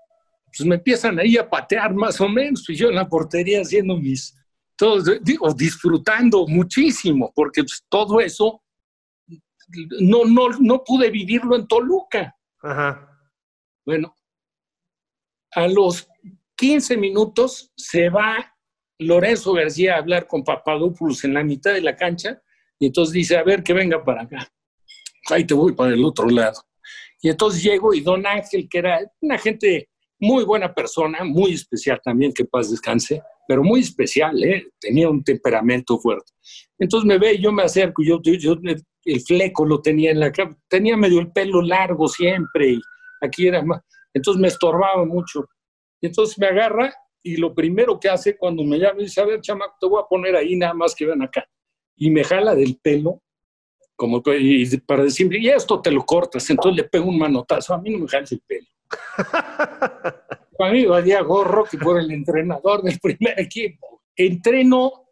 Speaker 2: pues me empiezan ahí a patear más o menos, pues yo en la portería haciendo mis, todos, digo, disfrutando muchísimo, porque pues, todo eso no, no, no pude vivirlo en Toluca.
Speaker 1: Ajá.
Speaker 2: Bueno, a los 15 minutos se va Lorenzo García a hablar con Papadopoulos en la mitad de la cancha y entonces dice, a ver, que venga para acá. Ahí te voy para el otro lado. Y entonces llego y don Ángel, que era una gente muy buena persona, muy especial también, que paz descanse, pero muy especial, ¿eh? tenía un temperamento fuerte. Entonces me ve y yo me acerco, yo, yo, el fleco lo tenía en la cara, tenía medio el pelo largo siempre y aquí era más, entonces me estorbaba mucho. Y entonces me agarra y lo primero que hace cuando me llama dice, a ver, chamaco, te voy a poner ahí nada más que ven acá. Y me jala del pelo, como para decirme, y esto te lo cortas. Entonces le pego un manotazo, a mí no me jales el pelo. [laughs] a mí valía gorro que fuera el entrenador del primer equipo. Entreno,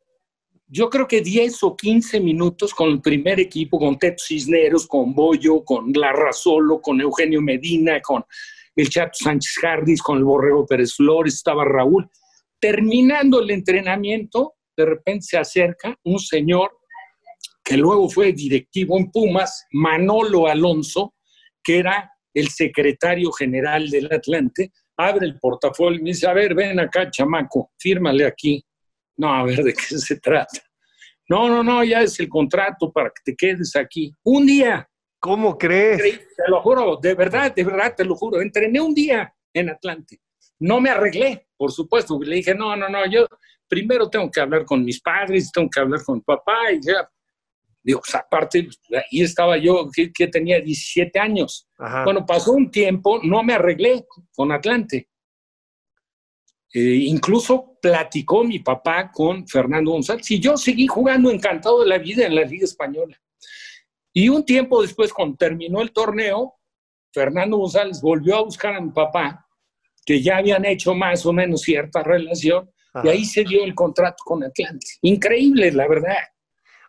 Speaker 2: yo creo que 10 o 15 minutos con el primer equipo, con Teto Cisneros, con Bollo, con Larra Solo, con Eugenio Medina, con el Chato Sánchez Jardis, con el Borrego Pérez Flores, estaba Raúl. Terminando el entrenamiento, de repente se acerca un señor que luego fue directivo en Pumas, Manolo Alonso, que era el secretario general del Atlante, abre el portafolio y me dice, a ver, ven acá, chamaco, fírmale aquí. No, a ver, [laughs] ¿de qué se trata? No, no, no, ya es el contrato para que te quedes aquí. Un día.
Speaker 1: ¿Cómo crees?
Speaker 2: Te lo juro, de verdad, de verdad, te lo juro. Entrené un día en Atlante. No me arreglé, por supuesto. Le dije, no, no, no, yo primero tengo que hablar con mis padres, tengo que hablar con papá y ya. Digo, pues aparte, ahí estaba yo, que, tenía 17 años. Bueno, pasó un tiempo, no me arreglé con Atlante. Eh, incluso platicó mi papá con Fernando González y yo seguí jugando encantado de la vida en la Liga Española. Y un tiempo después, cuando terminó el torneo, Fernando González volvió a buscar a mi papá, que ya habían hecho más o menos cierta relación, y ahí se dio el contrato con Atlante. Increíble, la verdad.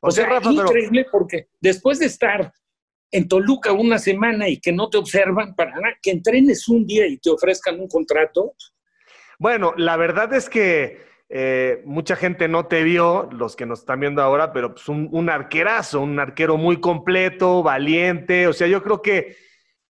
Speaker 2: O, sea, increíble porque después de estar en Toluca una semana y que no te observan para nada, que entrenes un día y te ofrezcan un contrato.
Speaker 1: Bueno, la verdad es que eh, mucha gente no te vio, los que nos están viendo ahora, pero pues un, arquerazo, un arquero muy completo, valiente. O sea, yo creo que,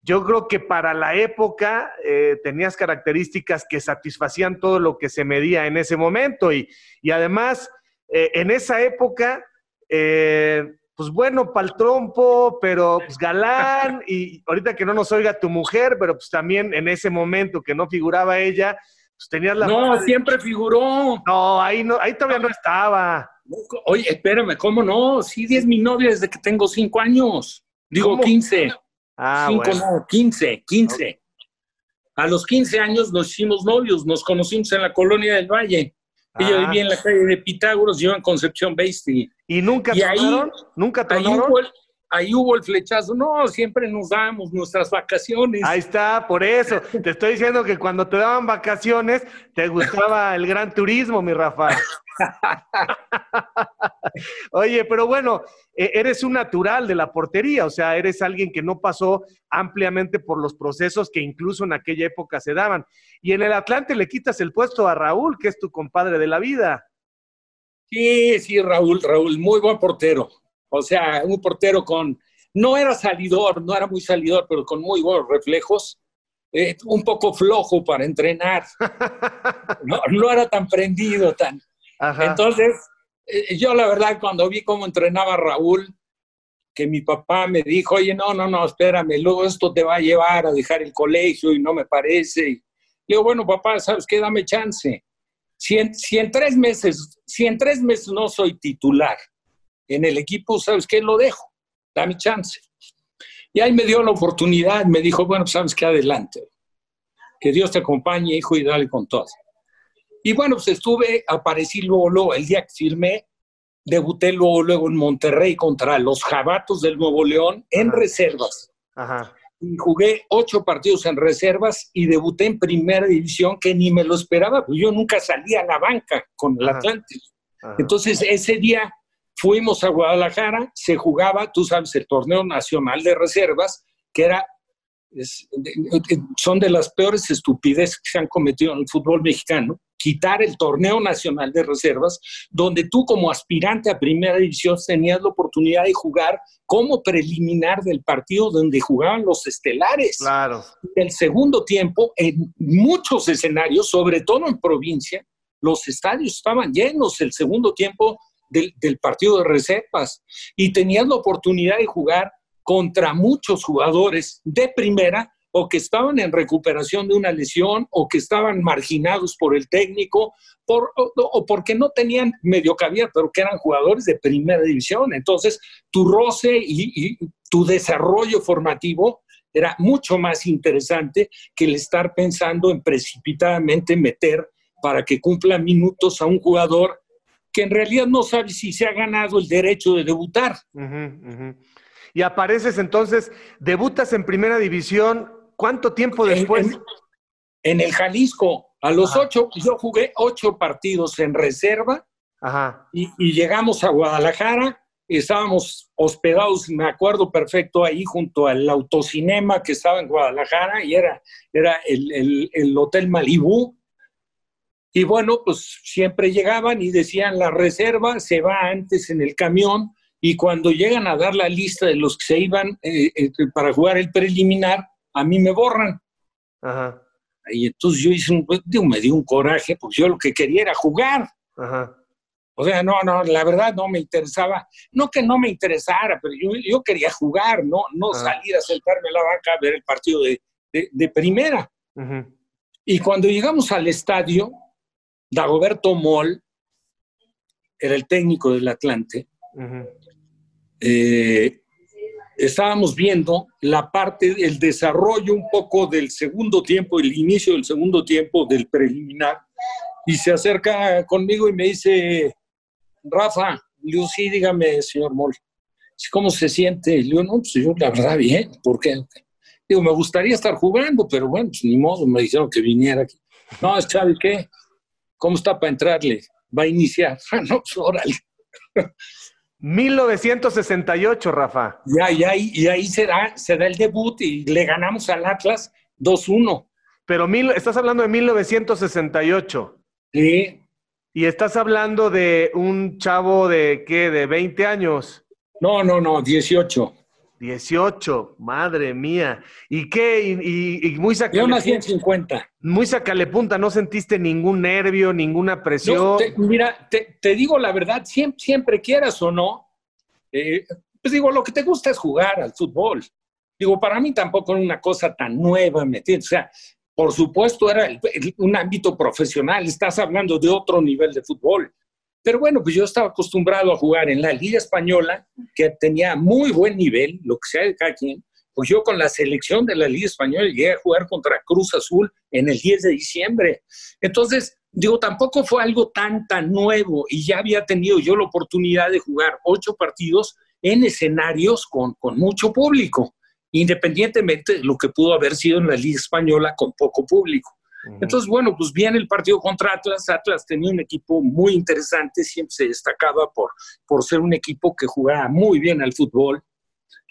Speaker 1: yo creo que para la época eh, tenías características que satisfacían todo lo que se medía en ese momento. Y, además, eh, en esa época, pues bueno, pal trompo, pero pues galán. Y ahorita que no nos oiga tu mujer, pero pues también en ese momento que no figuraba ella pues, tenías la
Speaker 2: no, siempre figuró.
Speaker 1: No, ahí no, ahí todavía no estaba.
Speaker 2: Oye, espérame, ¿cómo no? Sí, es mi novia desde que tengo cinco años. Digo, quince. Ah, cinco, no, quince, quince. A los quince años nos hicimos novios, nos conocimos en la colonia del Valle. Ella ah. vivía en la calle de Pitágoras, yo en Concepción Basti.
Speaker 1: ¿Y nunca y ahí, ¿Nunca tomaron?
Speaker 2: Ahí hubo el flechazo. No, siempre nos damos nuestras vacaciones.
Speaker 1: Ahí está, por eso. Te estoy diciendo que cuando te daban vacaciones, te gustaba el gran turismo, mi Rafa. Oye, pero bueno, e, eres un natural de la portería, o sea, eres alguien que no pasó ampliamente por los procesos que incluso en aquella época se daban. Y en el Atlante le quitas el puesto a Raúl, que es tu compadre de la vida.
Speaker 2: Sí, sí, Raúl, Raúl, muy buen portero. O sea, un portero con, no era salidor, no era muy salidor, pero con muy buenos reflejos. Eh, un poco flojo para entrenar. [laughs] No, era tan prendido, tan. Entonces, eh, yo la verdad, cuando vi cómo entrenaba Raúl, que mi papá me dijo, oye, no, no, no, espérame, luego esto te va a llevar a dejar el colegio y no me parece. Y digo, bueno, papá, ¿sabes qué? Dame chance. Si si en tres meses, si en tres meses no soy titular en el equipo, ¿sabes qué? Lo dejo, dame chance. Y ahí me dio la oportunidad, me dijo, bueno, pues, sabes qué, adelante. Que Dios te acompañe, hijo, y dale con todo. Y bueno, pues estuve, aparecí luego, luego, el día que firmé, debuté luego, luego en Monterrey contra los Jabatos del Nuevo León en reservas. Ajá. Y jugué ocho partidos en reservas y debuté en primera división que ni me lo esperaba, pues yo nunca salía a la banca con el Atlántico. Entonces ese día Fuimos a Guadalajara, se jugaba, tú sabes, el torneo nacional de reservas, que era, son de las peores estupideces que se han cometido en el fútbol mexicano, quitar el torneo nacional de reservas, donde tú como aspirante a primera división tenías la oportunidad de jugar como preliminar del partido donde jugaban los estelares.
Speaker 1: Claro.
Speaker 2: El segundo tiempo, en muchos escenarios, sobre todo en provincia, los estadios estaban llenos el segundo tiempo del, partido de reservas y tenías la oportunidad de jugar contra muchos jugadores de primera o que estaban en recuperación de una lesión o que estaban marginados por el técnico o, porque no tenían medio cabida, pero que eran jugadores de primera división. Entonces, tu roce y, tu desarrollo formativo era mucho más interesante que el estar pensando en precipitadamente meter para que cumpla minutos a un jugador que en realidad no sabe si se ha ganado el derecho de debutar.
Speaker 1: Y apareces entonces, debutas en primera división ¿Cuánto tiempo después?
Speaker 2: En, el Jalisco, a los ocho, yo jugué ocho partidos en reserva Ajá. Y, llegamos a Guadalajara, estábamos hospedados, me acuerdo perfecto, ahí junto al autocinema que estaba en Guadalajara y era, era el, el Hotel Malibú. Y bueno, pues siempre llegaban y decían la reserva se va antes en el camión y cuando llegan a dar la lista de los que se iban eh, eh, para jugar el preliminar, a mí me borran. Ajá. Y entonces yo hice un, digo, me dio un coraje, porque yo lo que quería era jugar. Ajá. O sea, no, no, la verdad no me interesaba, no que no me interesara, pero yo, yo quería jugar, no, no salir a sentarme a la banca a ver el partido de, de, primera. Y cuando llegamos al estadio, Dagoberto Moll era el técnico del Atlante, eh, estábamos viendo la parte, el desarrollo un poco del segundo tiempo, el inicio del segundo tiempo del preliminar, y se acerca conmigo y me dice, Rafa, yo sí, dígame, señor Moll, ¿cómo se siente? Digo, no, pues yo la verdad bien, ¿por qué? Digo, me gustaría estar jugando, pero bueno, pues ni modo, me dijeron que viniera aquí. No, es Chavi, ¿qué? ¿Cómo está para entrarle? Va a iniciar. [laughs] no, pues órale.
Speaker 1: 1968, Rafa.
Speaker 2: Ya, y ahí, y ahí se, da, el debut y le ganamos al Atlas 2-1.
Speaker 1: Pero mil, estás hablando de 1968.
Speaker 2: Sí.
Speaker 1: Y estás hablando de un chavo de qué, de 20 años.
Speaker 2: No, no, no, 18.
Speaker 1: 18, madre mía. ¿Y qué? Y, y, muy
Speaker 2: Yo nací en 50.
Speaker 1: Muy sacale punta, ¿no sentiste ningún nervio, ninguna presión?
Speaker 2: mira, te, digo la verdad, siempre, siempre quieras o no, eh, pues digo, lo que te gusta es jugar al fútbol. Digo, para mí tampoco era una cosa tan nueva, ¿me entiendes? O sea, por supuesto era un ámbito profesional, estás hablando de otro nivel de fútbol. Pero bueno, pues yo estaba acostumbrado a jugar en la Liga Española, que tenía muy buen nivel, lo que sea de cada quien. Pues yo con la selección de la Liga Española llegué a jugar contra Cruz Azul en el 10 de diciembre. Entonces, digo, tampoco fue algo tan, tan nuevo y ya había tenido yo la oportunidad de jugar ocho partidos en escenarios con, con mucho público, independientemente de lo que pudo haber sido en la Liga Española con poco público. Entonces, bueno, pues viene el partido contra Atlas. Atlas tenía un equipo muy interesante, siempre se destacaba por, por ser un equipo que jugaba muy bien al fútbol.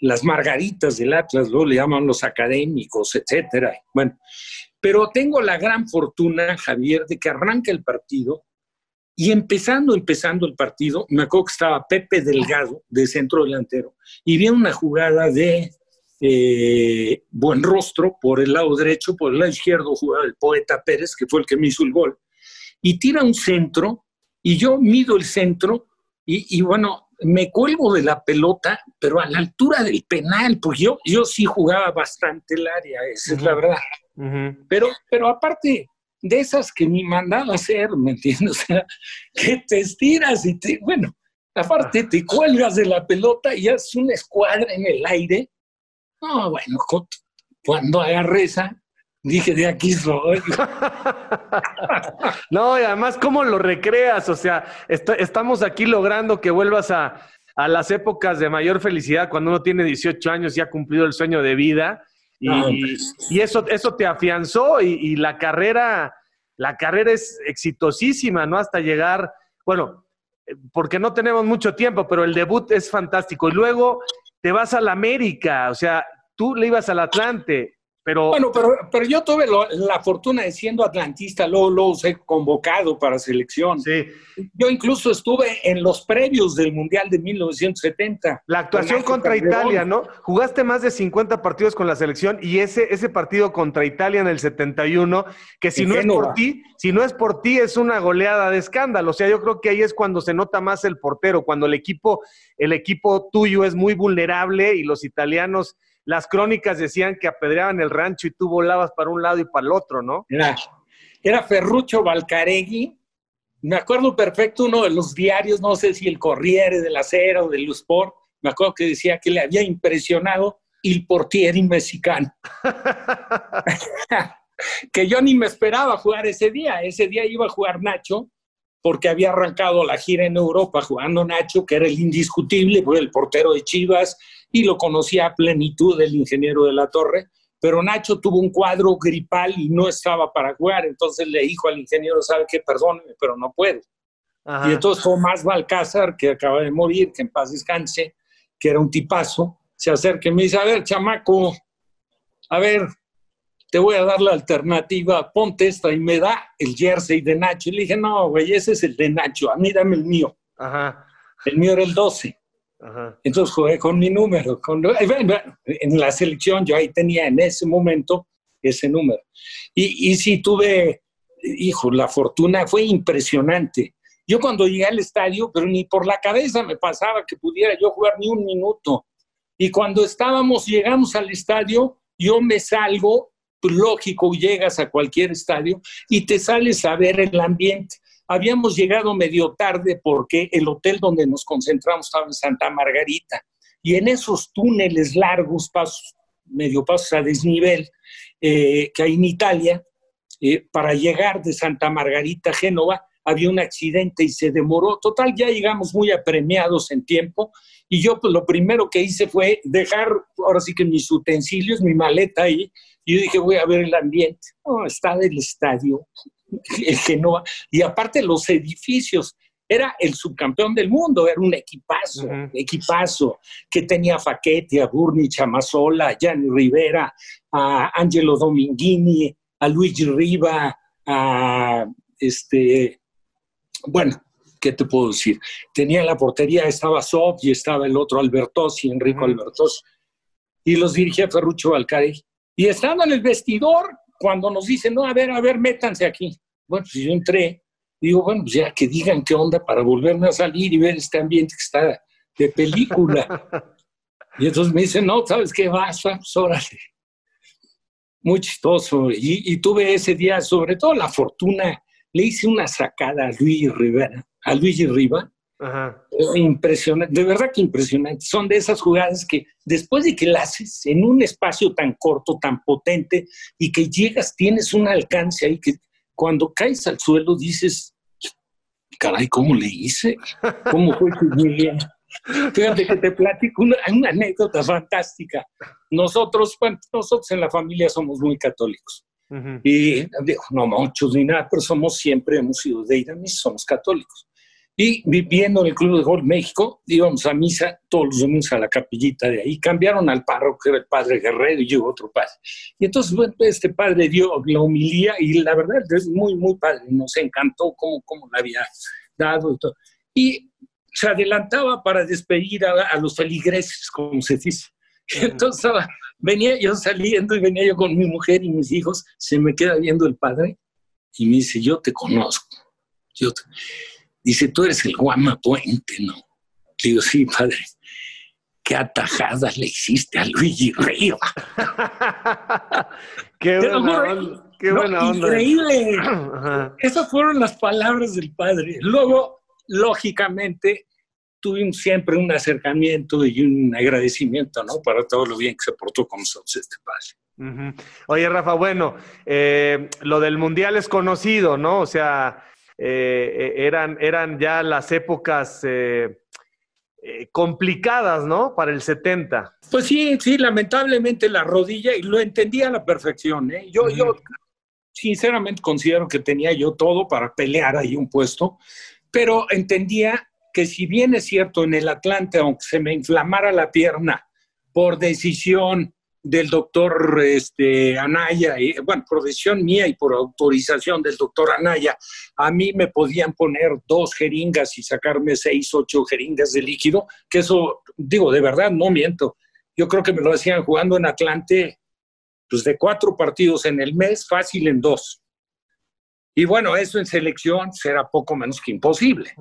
Speaker 2: Las margaritas del Atlas, luego le llaman los académicos, etcétera. Bueno, pero tengo la gran fortuna, Javier, de que arranca el partido y empezando, empezando el partido, me acuerdo que estaba Pepe Delgado de centro delantero y viene una jugada de eh, buen rostro por el lado derecho, por el lado izquierdo jugaba el poeta Pérez, que fue el que me hizo el gol, y tira un centro, y yo mido el centro, y, bueno, me cuelgo de la pelota, pero a la altura del penal, porque yo, yo sí jugaba bastante el área, esa es la verdad. pero, pero aparte de esas que ni mandaba hacer, ¿me entiendes? [laughs] O sea, que te estiras y te, bueno, aparte te cuelgas de la pelota y haces una escuadra en el aire no, bueno, cuando agarré esa, dije, de aquí soy. [laughs]
Speaker 1: no, y además, ¿cómo lo recreas? O sea, estamos aquí logrando que vuelvas a, las épocas de mayor felicidad cuando uno tiene 18 años y ha cumplido el sueño de vida. Y, eso, eso te afianzó y, y, la carrera, la carrera es exitosísima, ¿no? Hasta llegar, bueno, porque no tenemos mucho tiempo, pero el debut es fantástico. Y luego te vas a la América, o sea, tú le ibas al Atlante, Pero,
Speaker 2: bueno, pero, pero yo tuve la fortuna de siendo atlantista, luego, luego he convocado para selección.
Speaker 1: Sí.
Speaker 2: Yo incluso estuve en los previos del Mundial de 1970.
Speaker 1: La actuación contra Italia, ¿no? Jugaste más de 50 partidos con la selección y ese, ese partido contra Italia en el 71, que si no es por ti, si no es por ti, es una goleada de escándalo. O sea, yo creo que ahí es cuando se nota más el portero, cuando el equipo, el equipo tuyo es muy vulnerable y los italianos las crónicas decían que apedreaban el rancho y tú volabas para un lado y para el otro, ¿no?
Speaker 2: Era, era Ferrucho Valcaregui. Me acuerdo perfecto uno de los diarios, no sé si el Corriere del Acero o del Sport, me acuerdo que decía que le había impresionado el portieri mexicano. [laughs] [laughs] que yo ni me esperaba jugar ese día. Ese día iba a jugar Nacho, porque había arrancado la gira en Europa jugando Nacho, que era el indiscutible, fue el portero de Chivas, y lo conocía a plenitud el ingeniero de la torre, pero Nacho tuvo un cuadro gripal y no estaba para jugar, entonces le dijo al ingeniero, ¿sabe qué? Perdóneme, pero no puedo. Y entonces Tomás Balcázar, que acaba de morir, que en paz descanse, que era un tipazo, se acerca y me dice, a ver, chamaco, a ver, te voy a dar la alternativa, ponte esta y me da el jersey de Nacho. Y le dije, no, güey, ese es el de Nacho, a mí dame el mío.
Speaker 1: Ajá.
Speaker 2: El mío era el 12. Entonces jugué con mi número. Con, en la selección yo ahí tenía en ese momento ese número. Y, y sí tuve, hijo, la fortuna fue impresionante. Yo cuando llegué al estadio, pero ni por la cabeza me pasaba que pudiera yo jugar ni un minuto. Y cuando estábamos, llegamos al estadio, yo me salgo, lógico, llegas a cualquier estadio y te sales a ver el ambiente. Habíamos llegado medio tarde porque el hotel donde nos concentramos estaba en Santa Margarita. Y en esos túneles largos, pasos, medio pasos a desnivel, eh, que hay en Italia, eh, para llegar de Santa Margarita a Génova, había un accidente y se demoró. Total, ya llegamos muy apremiados en tiempo y yo pues lo primero que hice fue dejar, ahora sí que mis utensilios, mi maleta ahí, y yo dije, voy a ver el ambiente. Oh, está del estadio, Genoa, y aparte los edificios, era el subcampeón del mundo, era un equipazo, equipazo, que tenía a Facchetti, a Burni, a Mazzola, a Gianni Rivera, a Angelo Dominghini, a Luigi Riva, a este, bueno, ¿qué te puedo decir? Tenía la portería, estaba Sob y estaba el otro Albertosi, Enrico Albertos y los dirigía Ferruccio Valcari. Y estando en el vestidor, cuando nos dicen, no, a ver, a ver, métanse aquí. Bueno, pues yo entré, digo, bueno, pues ya que digan qué onda para volverme a salir y ver este ambiente que está de película. [laughs] y entonces me dicen, no, ¿sabes qué vas? Pues órale. Muy chistoso. Y, y, tuve ese día, sobre todo la fortuna, le hice una sacada a Luigi Rivera, a Luigi Riva, Ajá. Impresionante, de verdad que impresionante. Son de esas jugadas que después de que la haces en un espacio tan corto, tan potente, y que llegas, tienes un alcance ahí que cuando caes al suelo dices, caray, ¿cómo le hice? ¿Cómo fue que llegué? Fíjate que te platico una, anécdota fantástica. Nosotros, bueno, nosotros en la familia somos muy católicos. Y no muchos ni nada, pero somos siempre, hemos sido de ir a somos católicos. Y viviendo en el Club de Gol México, íbamos a misa todos los domingos a la capillita de ahí. Cambiaron al párroco, que era el padre Guerrero, y llegó otro padre. Y entonces, bueno, este padre dio la humilía y la verdad es muy, muy padre. Nos encantó cómo, cómo la había dado y todo. Y se adelantaba para despedir a, los feligreses, como se dice. entonces venía yo saliendo y venía yo con mi mujer y mis hijos. Se me queda viendo el padre y me dice, yo te conozco. Yo te... Dice, tú eres el Guama Puente, ¿no? Digo, sí, padre. ¿Qué atajada le hiciste a Luigi Riva? [laughs]
Speaker 1: qué buena onda. Qué buena onda.
Speaker 2: Increíble. [clears throat] Esas fueron las palabras del padre. Luego, lógicamente, tuvimos siempre un acercamiento y un agradecimiento, ¿no? Para todo lo bien que se portó con nosotros este padre.
Speaker 1: Oye, Rafa, bueno, eh, lo del mundial es conocido, ¿no? O sea, eh, eran, eran ya las épocas eh, eh, complicadas, ¿no? Para el 70.
Speaker 2: Pues sí, sí, lamentablemente la rodilla, y lo entendía a la perfección, ¿eh? Yo, yo sinceramente considero que tenía yo todo para pelear ahí un puesto, pero entendía que si bien es cierto en el Atlante, aunque se me inflamara la pierna por decisión del doctor este, Anaya, y, bueno, por decisión mía y por autorización del doctor Anaya, a mí me podían poner dos jeringas y sacarme seis, ocho jeringas de líquido, que eso, digo, de verdad, no miento. Yo creo que me lo hacían jugando en Atlante, pues de cuatro partidos en el mes, fácil en dos. Y bueno, eso en selección será poco menos que imposible.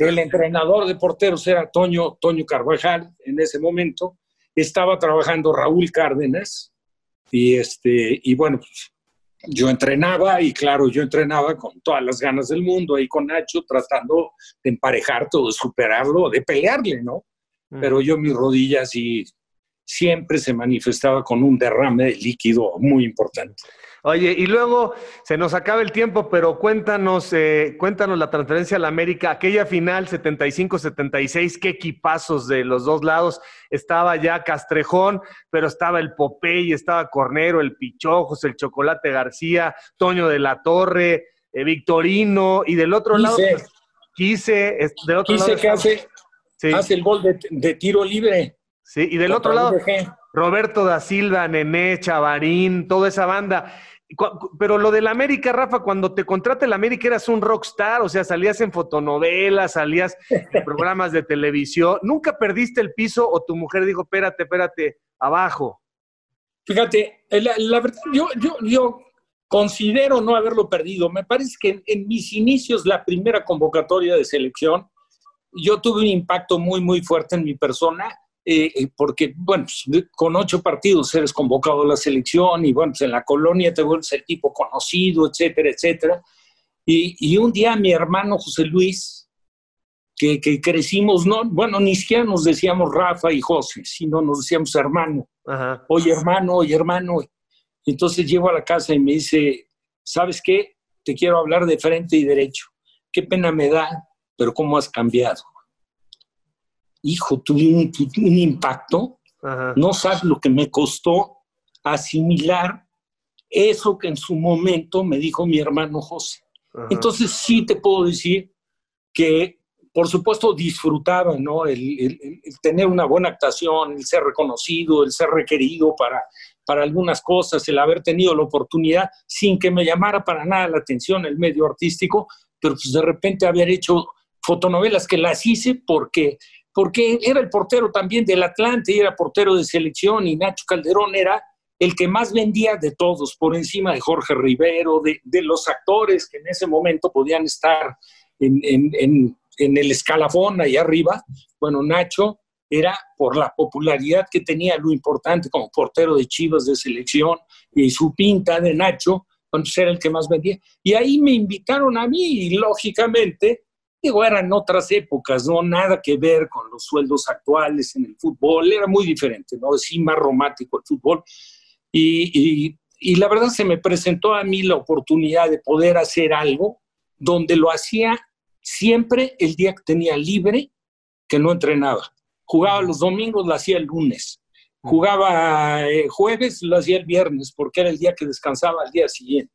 Speaker 2: El entrenador de porteros era Toño, Toño Carvajal en ese momento estaba trabajando Raúl Cárdenas y, este, y bueno, pues, yo entrenaba y claro, yo entrenaba con todas las ganas del mundo ahí con Nacho tratando de emparejar todo, de superarlo, de pelearle, ¿no? Pero yo mis rodillas y siempre se manifestaba con un derrame de líquido muy importante.
Speaker 1: Oye, y luego se nos acaba el tiempo, pero cuéntanos, eh, cuéntanos la transferencia a la América, aquella final 75-76, qué equipazos de los dos lados. Estaba ya Castrejón, pero estaba el Popey, estaba Cornero, el Pichojos, el Chocolate García, Toño de la Torre, eh, Victorino, y del otro lado, pues, Quise, del otro
Speaker 2: lado. que hace, hace el gol de, tiro libre.
Speaker 1: Sí, y del otro lado, Roberto da Silva, Nené, Chavarín, toda esa banda. Pero lo del América, Rafa, cuando te contrata el América eras un rockstar, o sea, salías en fotonovelas, salías en programas de televisión. ¿Nunca perdiste el piso o tu mujer dijo, espérate, espérate, abajo?
Speaker 2: Fíjate, la, verdad, yo considero no haberlo perdido. Me parece que en, mis inicios, la primera convocatoria de selección, yo tuve un impacto muy, muy fuerte en mi persona eh, eh, porque, bueno, pues, con ocho partidos eres convocado a la selección y, bueno, pues en la colonia te vuelves el tipo conocido, etcétera, etcétera. Y, y un día mi hermano José Luis, que, que, crecimos, no, bueno, ni siquiera nos decíamos Rafa y José, sino nos decíamos hermano. Oye, hermano, oye, hermano. Entonces llego a la casa y me dice, ¿sabes qué? Te quiero hablar de frente y derecho. Qué pena me da, pero ¿cómo has cambiado? Hijo, tuve un, impacto, no sabes lo que me costó asimilar eso que en su momento me dijo mi hermano José. Entonces sí te puedo decir que, por supuesto, disfrutaba, ¿no? El, tener una buena actuación, el ser reconocido, el ser requerido para, para algunas cosas, el haber tenido la oportunidad, sin que me llamara para nada la atención el medio artístico, pero pues de repente haber hecho fotonovelas que las hice porque porque era el portero también del Atlante y era portero de selección y Nacho Calderón era el que más vendía de todos, por encima de Jorge Rivero, de, los actores que en ese momento podían estar en, el escalafón ahí arriba. Bueno, Nacho era por la popularidad que tenía, lo importante como portero de Chivas de selección y su pinta de Nacho, entonces era el que más vendía. Y ahí me invitaron a mí lógicamente Digo, eran otras épocas, no nada que ver con los sueldos actuales en el fútbol, era muy diferente, ¿no? Sí, más romántico el fútbol. Y, y, y la verdad se me presentó a mí la oportunidad de poder hacer algo donde lo hacía siempre el día que tenía libre, que no entrenaba. Jugaba los domingos, lo hacía el lunes. Jugaba eh, jueves, lo hacía el viernes, porque era el día que descansaba al día siguiente.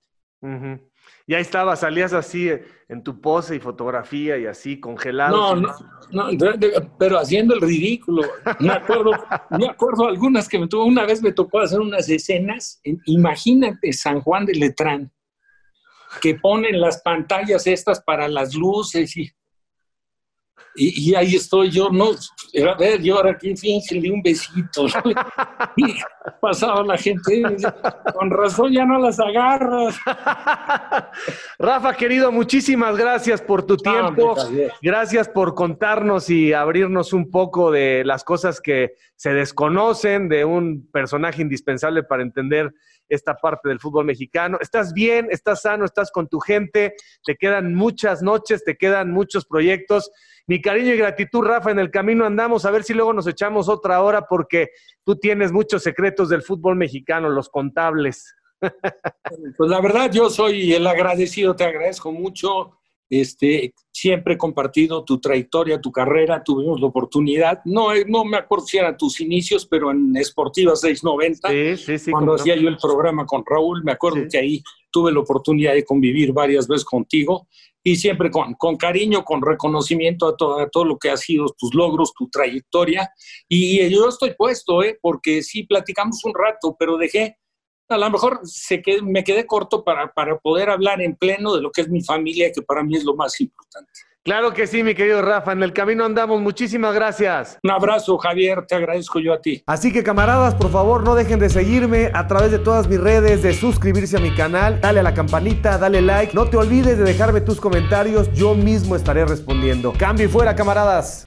Speaker 1: Y ahí estaba, salías así eh, en tu pose y fotografía y así, congelado.
Speaker 2: No, no, pero haciendo el ridículo. Me acuerdo, me acuerdo algunas que me tuvo, una vez me tocó hacer unas escenas, imagínate San Juan de Letrán, que ponen las pantallas estas para las luces y y, ahí estoy yo, no, a ver, yo ahora aquí fíjense un besito. [laughs] y pasaba la gente, con razón ya no las agarras. [laughs]
Speaker 1: Rafa, querido, muchísimas gracias por tu tiempo. gracias por contarnos y abrirnos un poco de las cosas que se desconocen de un personaje indispensable para entender esta parte del fútbol mexicano. Estás bien, estás sano, estás con tu gente, te quedan muchas noches, te quedan muchos proyectos. Mi cariño y gratitud, Rafa, en el camino andamos, a ver si luego nos echamos otra hora porque tú tienes muchos secretos del fútbol mexicano, los contables.
Speaker 2: Pues la verdad, yo soy el agradecido, te agradezco mucho. Este, siempre he compartido tu trayectoria, tu carrera, tuvimos la oportunidad, no, no me acuerdo si eran tus inicios, pero en Esportiva 690, cuando hacía yo el programa con Raúl, me acuerdo que ahí tuve la oportunidad de convivir varias veces contigo y siempre con, con cariño, con reconocimiento a todo, a todo lo que ha sido tus logros, tu trayectoria. Y yo estoy puesto, ¿eh? porque sí, platicamos un rato, pero dejé, a lo mejor se me quedé corto para, para poder hablar en pleno de lo que es mi familia, que para mí es lo más importante.
Speaker 1: Claro que sí, mi querido Rafa. En el camino andamos. Muchísimas gracias.
Speaker 2: Un abrazo, Javier. Te agradezco yo a ti.
Speaker 1: Así que, camaradas, por favor, no dejen de seguirme a través de todas mis redes, de suscribirse a mi canal. Dale a la campanita, dale like. No te olvides de dejarme tus comentarios. Yo mismo estaré respondiendo. Cambio y fuera, camaradas.